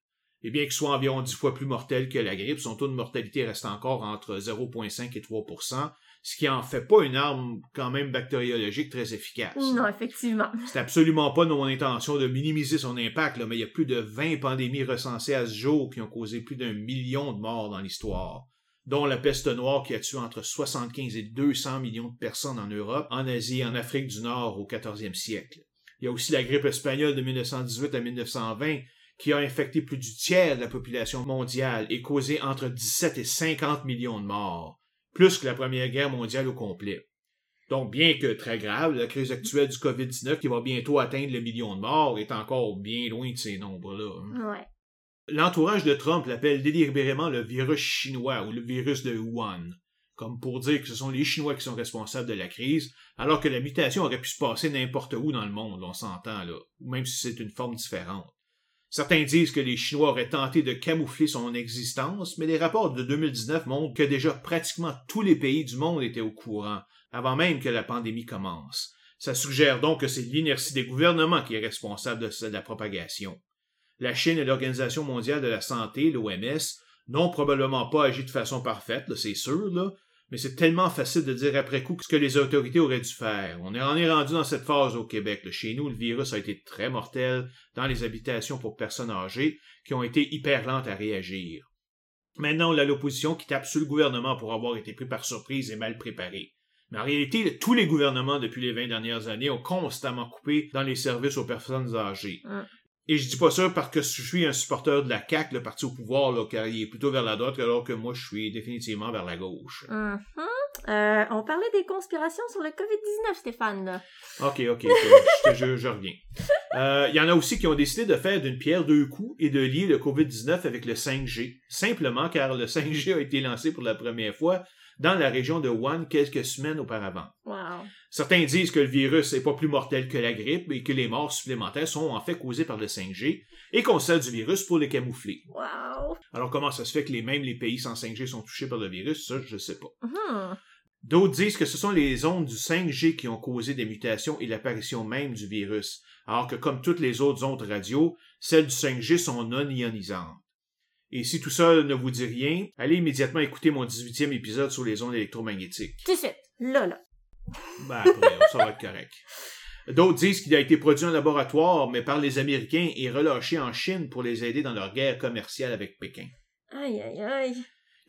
Et bien qu'il soit environ dix fois plus mortel que la grippe, son taux de mortalité reste encore entre 0,5 et 3% ce qui en fait pas une arme quand même bactériologique très efficace. Non, effectivement. C'est absolument pas mon intention de minimiser son impact, là, mais il y a plus de 20 pandémies recensées à ce jour qui ont causé plus d'un million de morts dans l'histoire, dont la peste noire qui a tué entre 75 et 200 millions de personnes en Europe, en Asie et en Afrique du Nord au 14e siècle. Il y a aussi la grippe espagnole de 1918 à 1920 qui a infecté plus du tiers de la population mondiale et causé entre 17 et 50 millions de morts, plus que la Première Guerre mondiale au complet. Donc, bien que très grave, la crise actuelle du COVID-19 qui va bientôt atteindre le million de morts est encore bien loin de ces nombres-là. hein. Ouais. L'entourage de Trump l'appelle délibérément le virus chinois ou le virus de Wuhan, comme pour dire que ce sont les Chinois qui sont responsables de la crise, alors que la mutation aurait pu se passer n'importe où dans le monde, on s'entend là, ou même si c'est une forme différente. Certains disent que les Chinois auraient tenté de camoufler son existence, mais les rapports de 2019 montrent que déjà pratiquement tous les pays du monde étaient au courant, avant même que la pandémie commence. Ça suggère donc que c'est l'inertie des gouvernements qui est responsable de, la propagation. La Chine et l'Organisation mondiale de la santé, l'OMS, n'ont probablement pas agi de façon parfaite, c'est sûr, là, mais c'est tellement facile de dire après coup ce que les autorités auraient dû faire. On en est rendu dans cette phase au Québec. Chez nous, le virus a été très mortel dans les habitations pour personnes âgées qui ont été hyper lentes à réagir. Maintenant, on a l'opposition qui tape sur le gouvernement pour avoir été pris par surprise et mal préparé. Mais en réalité, tous les gouvernements depuis les 20 dernières années ont constamment coupé dans les services aux personnes âgées. Mm. Et je dis pas ça parce que je suis un supporter de la CAQ, le parti au pouvoir, là, car il est plutôt vers la droite, alors que moi, je suis définitivement vers la gauche. Mhm. Euh, on parlait des conspirations sur le COVID-19, Stéphane. Là. OK, OK, je, te- je- je reviens. Euh, Il y en a aussi qui ont décidé de faire d'une pierre deux coups et de lier le COVID-19 avec le 5G, simplement car le 5G a été lancé pour la première fois dans la région de Wuhan quelques semaines auparavant. Wow. Certains disent que le virus n'est pas plus mortel que la grippe et que les morts supplémentaires sont en fait causées par le 5G et qu'on sert du virus pour les camoufler. Wow. Alors comment ça se fait que les mêmes les pays sans 5G sont touchés par le virus, ça je sais pas. Hmm. D'autres disent que ce sont les ondes du 5G qui ont causé des mutations et l'apparition même du virus, alors que comme toutes les autres ondes radio, celles du 5G sont non ionisantes. Et si tout ça ne vous dit rien, allez immédiatement écouter mon 18e épisode sur les ondes électromagnétiques. Tout de suite. Là, là. Ben après, ça va être correct. D'autres disent qu'il a été produit en laboratoire, mais par les Américains et relâché en Chine pour les aider dans leur guerre commerciale avec Pékin. Aïe, aïe, aïe.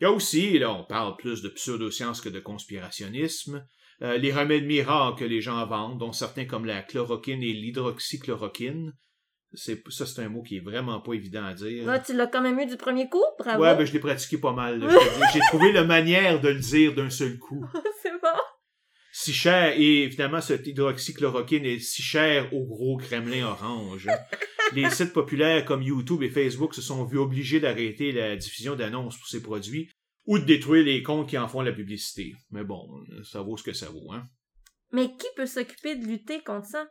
Il y a aussi, là, on parle plus de pseudosciences que de conspirationnisme, euh, les remèdes miracles que les gens vendent, dont certains comme la chloroquine et l'hydroxychloroquine. C'est, ça, c'est un mot qui est vraiment pas évident à dire. Là, tu l'as quand même eu du premier coup? Bravo. ouais, ben, je l'ai pratiqué pas mal. J'ai trouvé la manière de le dire d'un seul coup. Si cher, et évidemment, cette hydroxychloroquine est si cher au gros Kremlin orange. Les sites populaires comme YouTube et Facebook se sont vus obligés d'arrêter la diffusion d'annonces pour ces produits ou de détruire les comptes qui en font la publicité. Mais bon, ça vaut ce que ça vaut, hein. Mais qui peut s'occuper de lutter contre ça?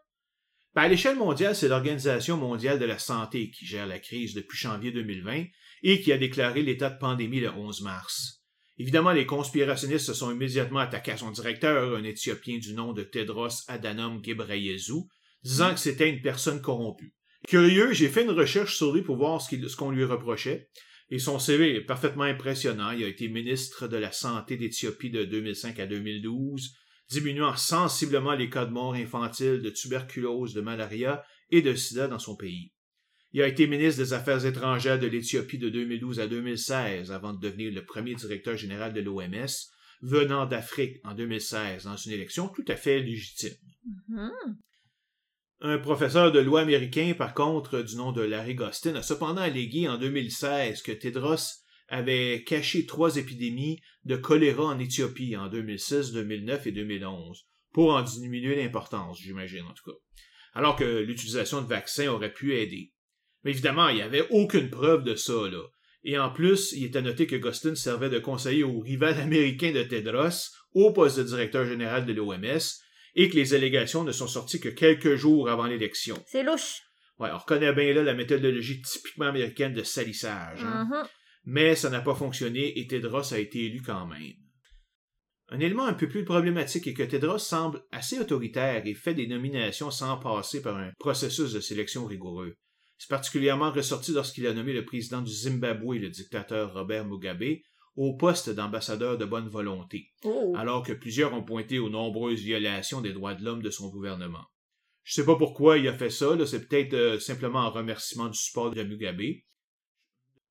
Ben, à l'échelle mondiale, c'est l'Organisation mondiale de la santé qui gère la crise depuis janvier 2020 et qui a déclaré l'état de pandémie le 11 mars. Évidemment, les conspirationnistes se sont immédiatement attaqués à son directeur, un Éthiopien du nom de Tedros Adhanom Ghebreyesus, disant que c'était une personne corrompue. Curieux, j'ai fait une recherche sur lui pour voir ce qu'on lui reprochait, et son CV est parfaitement impressionnant. Il a été ministre de la Santé d'Éthiopie de 2005 à 2012, diminuant sensiblement les cas de mort infantile, de tuberculose, de malaria et de sida dans son pays. Il a été ministre des Affaires étrangères de l'Éthiopie de 2012 à 2016 avant de devenir le premier directeur général de l'OMS, venant d'Afrique en 2016 dans une élection tout à fait légitime. Mhm. Un professeur de loi américain, par contre, du nom de Larry Gostin, a cependant allégué en 2016 que Tedros avait caché trois épidémies de choléra en Éthiopie en 2006, 2009 et 2011, pour en diminuer l'importance, j'imagine en tout cas. Alors que l'utilisation de vaccins aurait pu aider. Mais évidemment, il n'y avait aucune preuve de ça, là. Et en plus, il est à noter que Gostin servait de conseiller au rival américain de Tedros, au poste de directeur général de l'OMS, et que les allégations ne sont sorties que quelques jours avant l'élection. C'est louche. Ouais, on reconnaît bien là la méthodologie typiquement américaine de salissage. hein. Mhm. Mais ça n'a pas fonctionné et Tedros a été élu quand même. Un élément un peu plus problématique est que Tedros semble assez autoritaire et fait des nominations sans passer par un processus de sélection rigoureux. C'est particulièrement ressorti lorsqu'il a nommé le président du Zimbabwe, le dictateur Robert Mugabe, au poste d'ambassadeur de bonne volonté Oh. alors que plusieurs ont pointé aux nombreuses violations des droits de l'homme de son gouvernement. Je sais pas pourquoi il a fait ça, là, c'est peut-être euh, simplement en remerciement du support de Mugabe.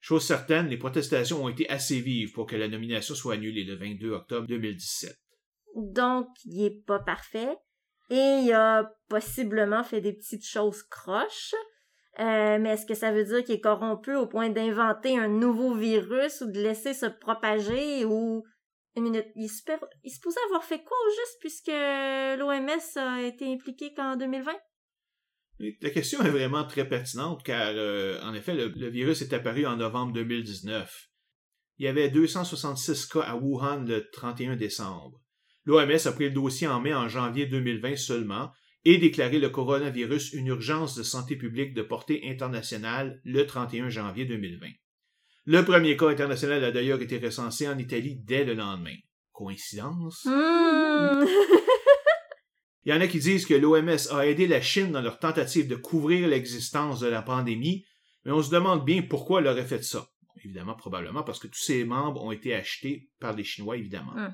Chose certaine, les protestations ont été assez vives pour que la nomination soit annulée le 22 octobre 2017. Donc, il est pas parfait. Et il a possiblement fait des petites choses croches. Euh, mais est-ce que ça veut dire qu'il est corrompu au point d'inventer un nouveau virus ou de laisser se propager ou... Une minute, il est supposé avoir fait quoi au juste puisque l'OMS a été impliqué qu'en 2020? Et La question est vraiment très pertinente car, euh, en effet, le, le virus est apparu en novembre 2019. Il y avait 266 cas à Wuhan le 31 décembre. L'OMS a pris le dossier en mai en janvier 2020 seulement et déclaré le coronavirus une urgence de santé publique de portée internationale le 31 janvier 2020. Le premier cas international a d'ailleurs été recensé en Italie dès le lendemain. Coïncidence? Hmm. Il y en a qui disent que l'OMS a aidé la Chine dans leur tentative de couvrir l'existence de la pandémie, mais on se demande bien pourquoi elle aurait fait ça. Évidemment, probablement parce que tous ses membres ont été achetés par les Chinois, évidemment. Hmm.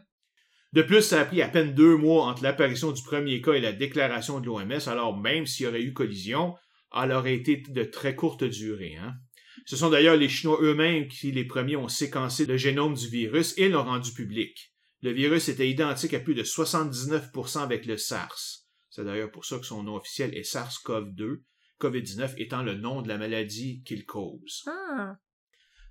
De plus, ça a pris à peine deux mois entre l'apparition du premier cas et la déclaration de l'OMS, alors même s'il y aurait eu collision, elle aurait été de très courte durée. Hein? Ce sont d'ailleurs les Chinois eux-mêmes qui, les premiers, ont séquencé le génome du virus et l'ont rendu public. Le virus était identique à plus de 79% avec le SARS. C'est d'ailleurs pour ça que son nom officiel est SARS-CoV-2, COVID-19 étant le nom de la maladie qu'il cause. Ah.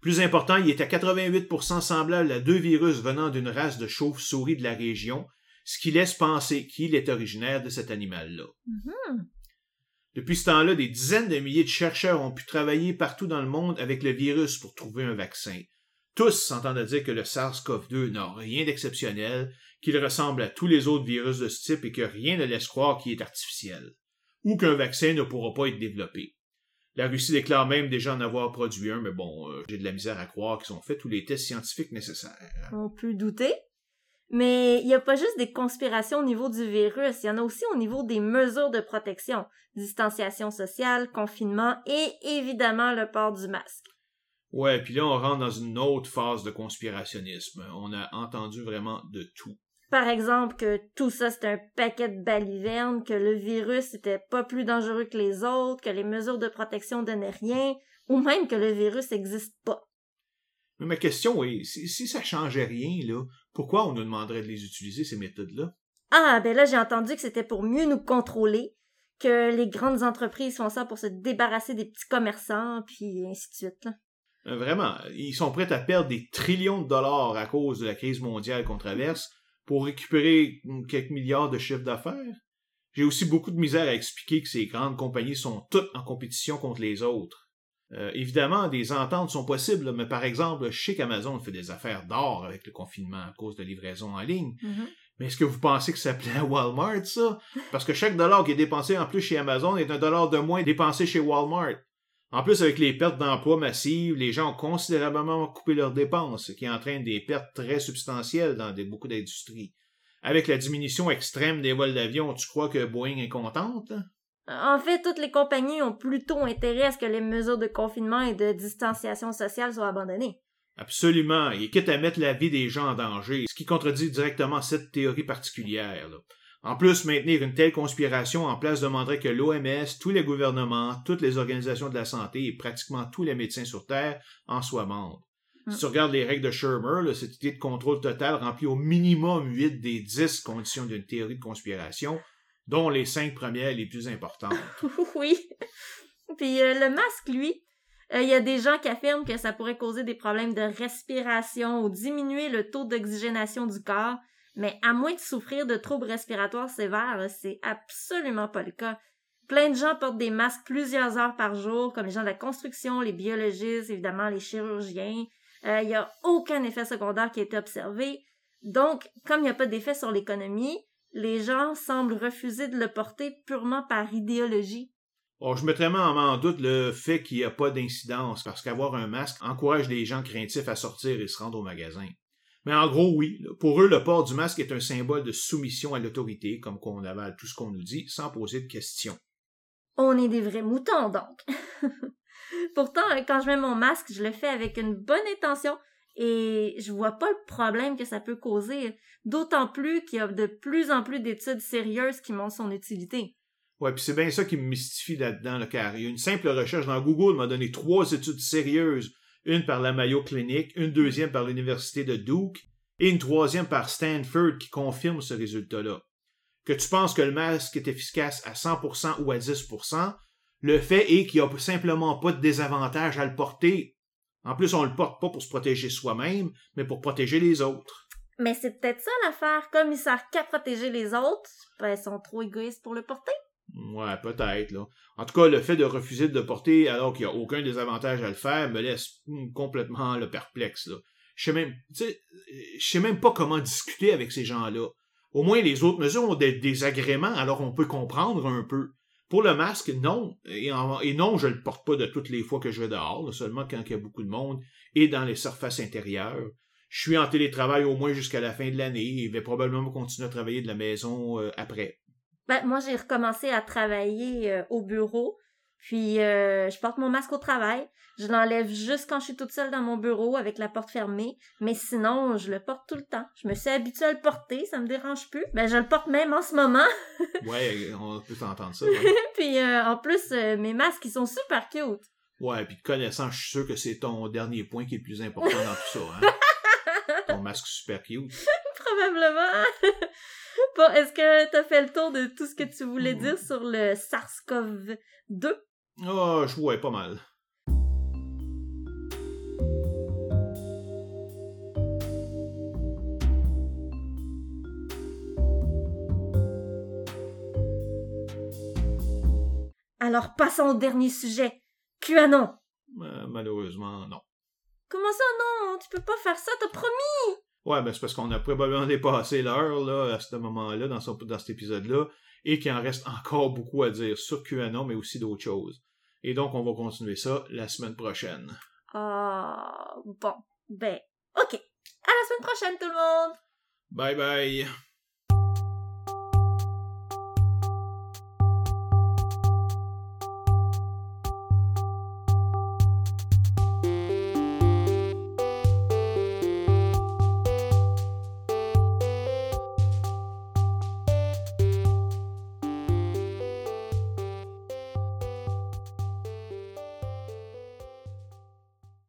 Plus important, il est à 88% semblable à deux virus venant d'une race de chauves-souris de la région, ce qui laisse penser qu'il est originaire de cet animal-là. Mhm. Depuis ce temps-là, des dizaines de milliers de chercheurs ont pu travailler partout dans le monde avec le virus pour trouver un vaccin. Tous s'entendent à dire que le SARS-CoV-2 n'a rien d'exceptionnel, qu'il ressemble à tous les autres virus de ce type et que rien ne laisse croire qu'il est artificiel, ou qu'un vaccin ne pourra pas être développé. La Russie déclare même déjà en avoir produit un, mais bon, euh, j'ai de la misère à croire qu'ils ont fait tous les tests scientifiques nécessaires. On peut douter. Mais il n'y a pas juste des conspirations au niveau du virus, il y en a aussi au niveau des mesures de protection, distanciation sociale, confinement et évidemment le port du masque. Ouais, puis là on rentre dans une autre phase de conspirationnisme. On a entendu vraiment de tout. Par exemple, que tout ça c'est un paquet de balivernes, que le virus était pas plus dangereux que les autres, que les mesures de protection donnaient rien, ou même que le virus n'existe pas. Mais ma question est, si, si ça changeait rien, là, pourquoi on nous demanderait de les utiliser, ces méthodes-là? Ah, ben là j'ai entendu que c'était pour mieux nous contrôler, que les grandes entreprises font ça pour se débarrasser des petits commerçants, puis ainsi de suite. Là. Euh, Vraiment, ils sont prêts à perdre des trillions de dollars à cause de la crise mondiale qu'on traverse pour récupérer quelques milliards de chiffres d'affaires. J'ai aussi beaucoup de misère à expliquer que ces grandes compagnies sont toutes en compétition contre les autres. Euh, évidemment, des ententes sont possibles, mais par exemple, je sais qu'Amazon fait des affaires d'or avec le confinement à cause de livraison en ligne. Mais est-ce que vous pensez que ça plaît à Walmart, ça? Parce que chaque dollar qui est dépensé en plus chez Amazon est un dollar de moins dépensé chez Walmart. En plus, avec les pertes d'emplois massives, les gens ont considérablement coupé leurs dépenses, ce qui entraîne des pertes très substantielles dans des- beaucoup d'industries. Avec la diminution extrême des vols d'avion, tu crois que Boeing est contente? En fait, toutes les compagnies ont plutôt intérêt à ce que les mesures de confinement et de distanciation sociale soient abandonnées. Absolument, et quitte à mettre la vie des gens en danger, ce qui contredit directement cette théorie particulière. là. En plus, maintenir une telle conspiration en place demanderait que l'OMS, tous les gouvernements, toutes les organisations de la santé et pratiquement tous les médecins sur Terre en soient membres. Si tu regardes les règles de Shermer, là, cette idée de contrôle total remplit au minimum 8 des 10 conditions d'une théorie de conspiration, dont les cinq premières les plus importantes. oui. Puis euh, le masque, lui, euh, il y a des gens qui affirment que ça pourrait causer des problèmes de respiration ou diminuer le taux d'oxygénation du corps, mais à moins de souffrir de troubles respiratoires sévères, c'est absolument pas le cas. Plein de gens portent des masques plusieurs heures par jour, comme les gens de la construction, les biologistes, évidemment les chirurgiens. Euh, Il n'y a aucun effet secondaire qui a été observé. Donc, comme il n'y a pas d'effet sur l'économie, les gens semblent refuser de le porter purement par idéologie. Bon, je mettrais vraiment en doute le fait qu'il n'y a pas d'incidence, parce qu'avoir un masque encourage les gens craintifs à sortir et se rendre au magasin. Mais en gros, oui, pour eux, le port du masque est un symbole de soumission à l'autorité, comme qu'on avale tout ce qu'on nous dit, sans poser de questions. On est des vrais moutons, donc. Pourtant, euh, quand je mets mon masque, je le fais avec une bonne intention et je vois pas le problème que ça peut causer, d'autant plus qu'il y a de plus en plus d'études sérieuses qui montrent son utilité. Ouais, puis c'est bien ça qui me mystifie là-dedans, là, car il y a une simple recherche dans Google m'a donné trois études sérieuses, une par la Mayo Clinic, une deuxième par l'Université de Duke, et une troisième par Stanford qui confirme ce résultat-là. Que tu penses que le masque est efficace à 100% ou à 10%, le fait est qu'il n'y a simplement pas de désavantage à le porter. En plus, on le porte pas pour se protéger soi-même, mais pour protéger les autres. Mais c'est peut-être ça l'affaire, comme ils savent qu'à protéger les autres, ben, ils sont trop égoïstes pour le porter. Ouais, peut-être, là. En tout cas, le fait de refuser de porter alors qu'il n'y a aucun désavantage à le faire me laisse hum, complètement le perplexe, là. Je sais même, je sais même pas comment discuter avec ces gens-là. Au moins, les autres mesures ont des désagréments, alors on peut comprendre un peu. Pour le masque, non. Et, non, je le porte pas de toutes les fois que je vais dehors, seulement quand il y a beaucoup de monde et dans les surfaces intérieures. Je suis en télétravail au moins jusqu'à la fin de l'année et vais probablement continuer à travailler de la maison euh, après. Ben, moi, j'ai recommencé à travailler euh, au bureau, puis euh, je porte mon masque au travail. Je l'enlève juste quand je suis toute seule dans mon bureau avec la porte fermée, mais sinon, je le porte tout le temps. Je me suis habituée à le porter, ça me dérange plus. Ben, je le porte même en ce moment. Ouais, on peut t'entendre ça. ouais. puis euh, en plus, mes masques, ils sont super cute. Ouais, puis connaissant, je suis sûr que c'est ton dernier point qui est le plus important dans tout ça. Hein? ton masque super cute. Probablement. Bon, est-ce que t'as fait le tour de tout ce que tu voulais mm. dire sur le SARS-CoV-2? Ah, oh, je vois pas mal. Alors passons au dernier sujet. QAnon. Euh, malheureusement, non. Comment ça non? Tu peux pas faire ça, t'as promis! Ouais, ben c'est parce qu'on a probablement dépassé l'heure là, à ce moment-là, dans, son- dans cet épisode-là, et qu'il en reste encore beaucoup à dire sur QAnon, mais aussi d'autres choses. Et donc, on va continuer ça la semaine prochaine. Ah, bon. Ben, ok. À la semaine prochaine, tout le monde! Bye bye!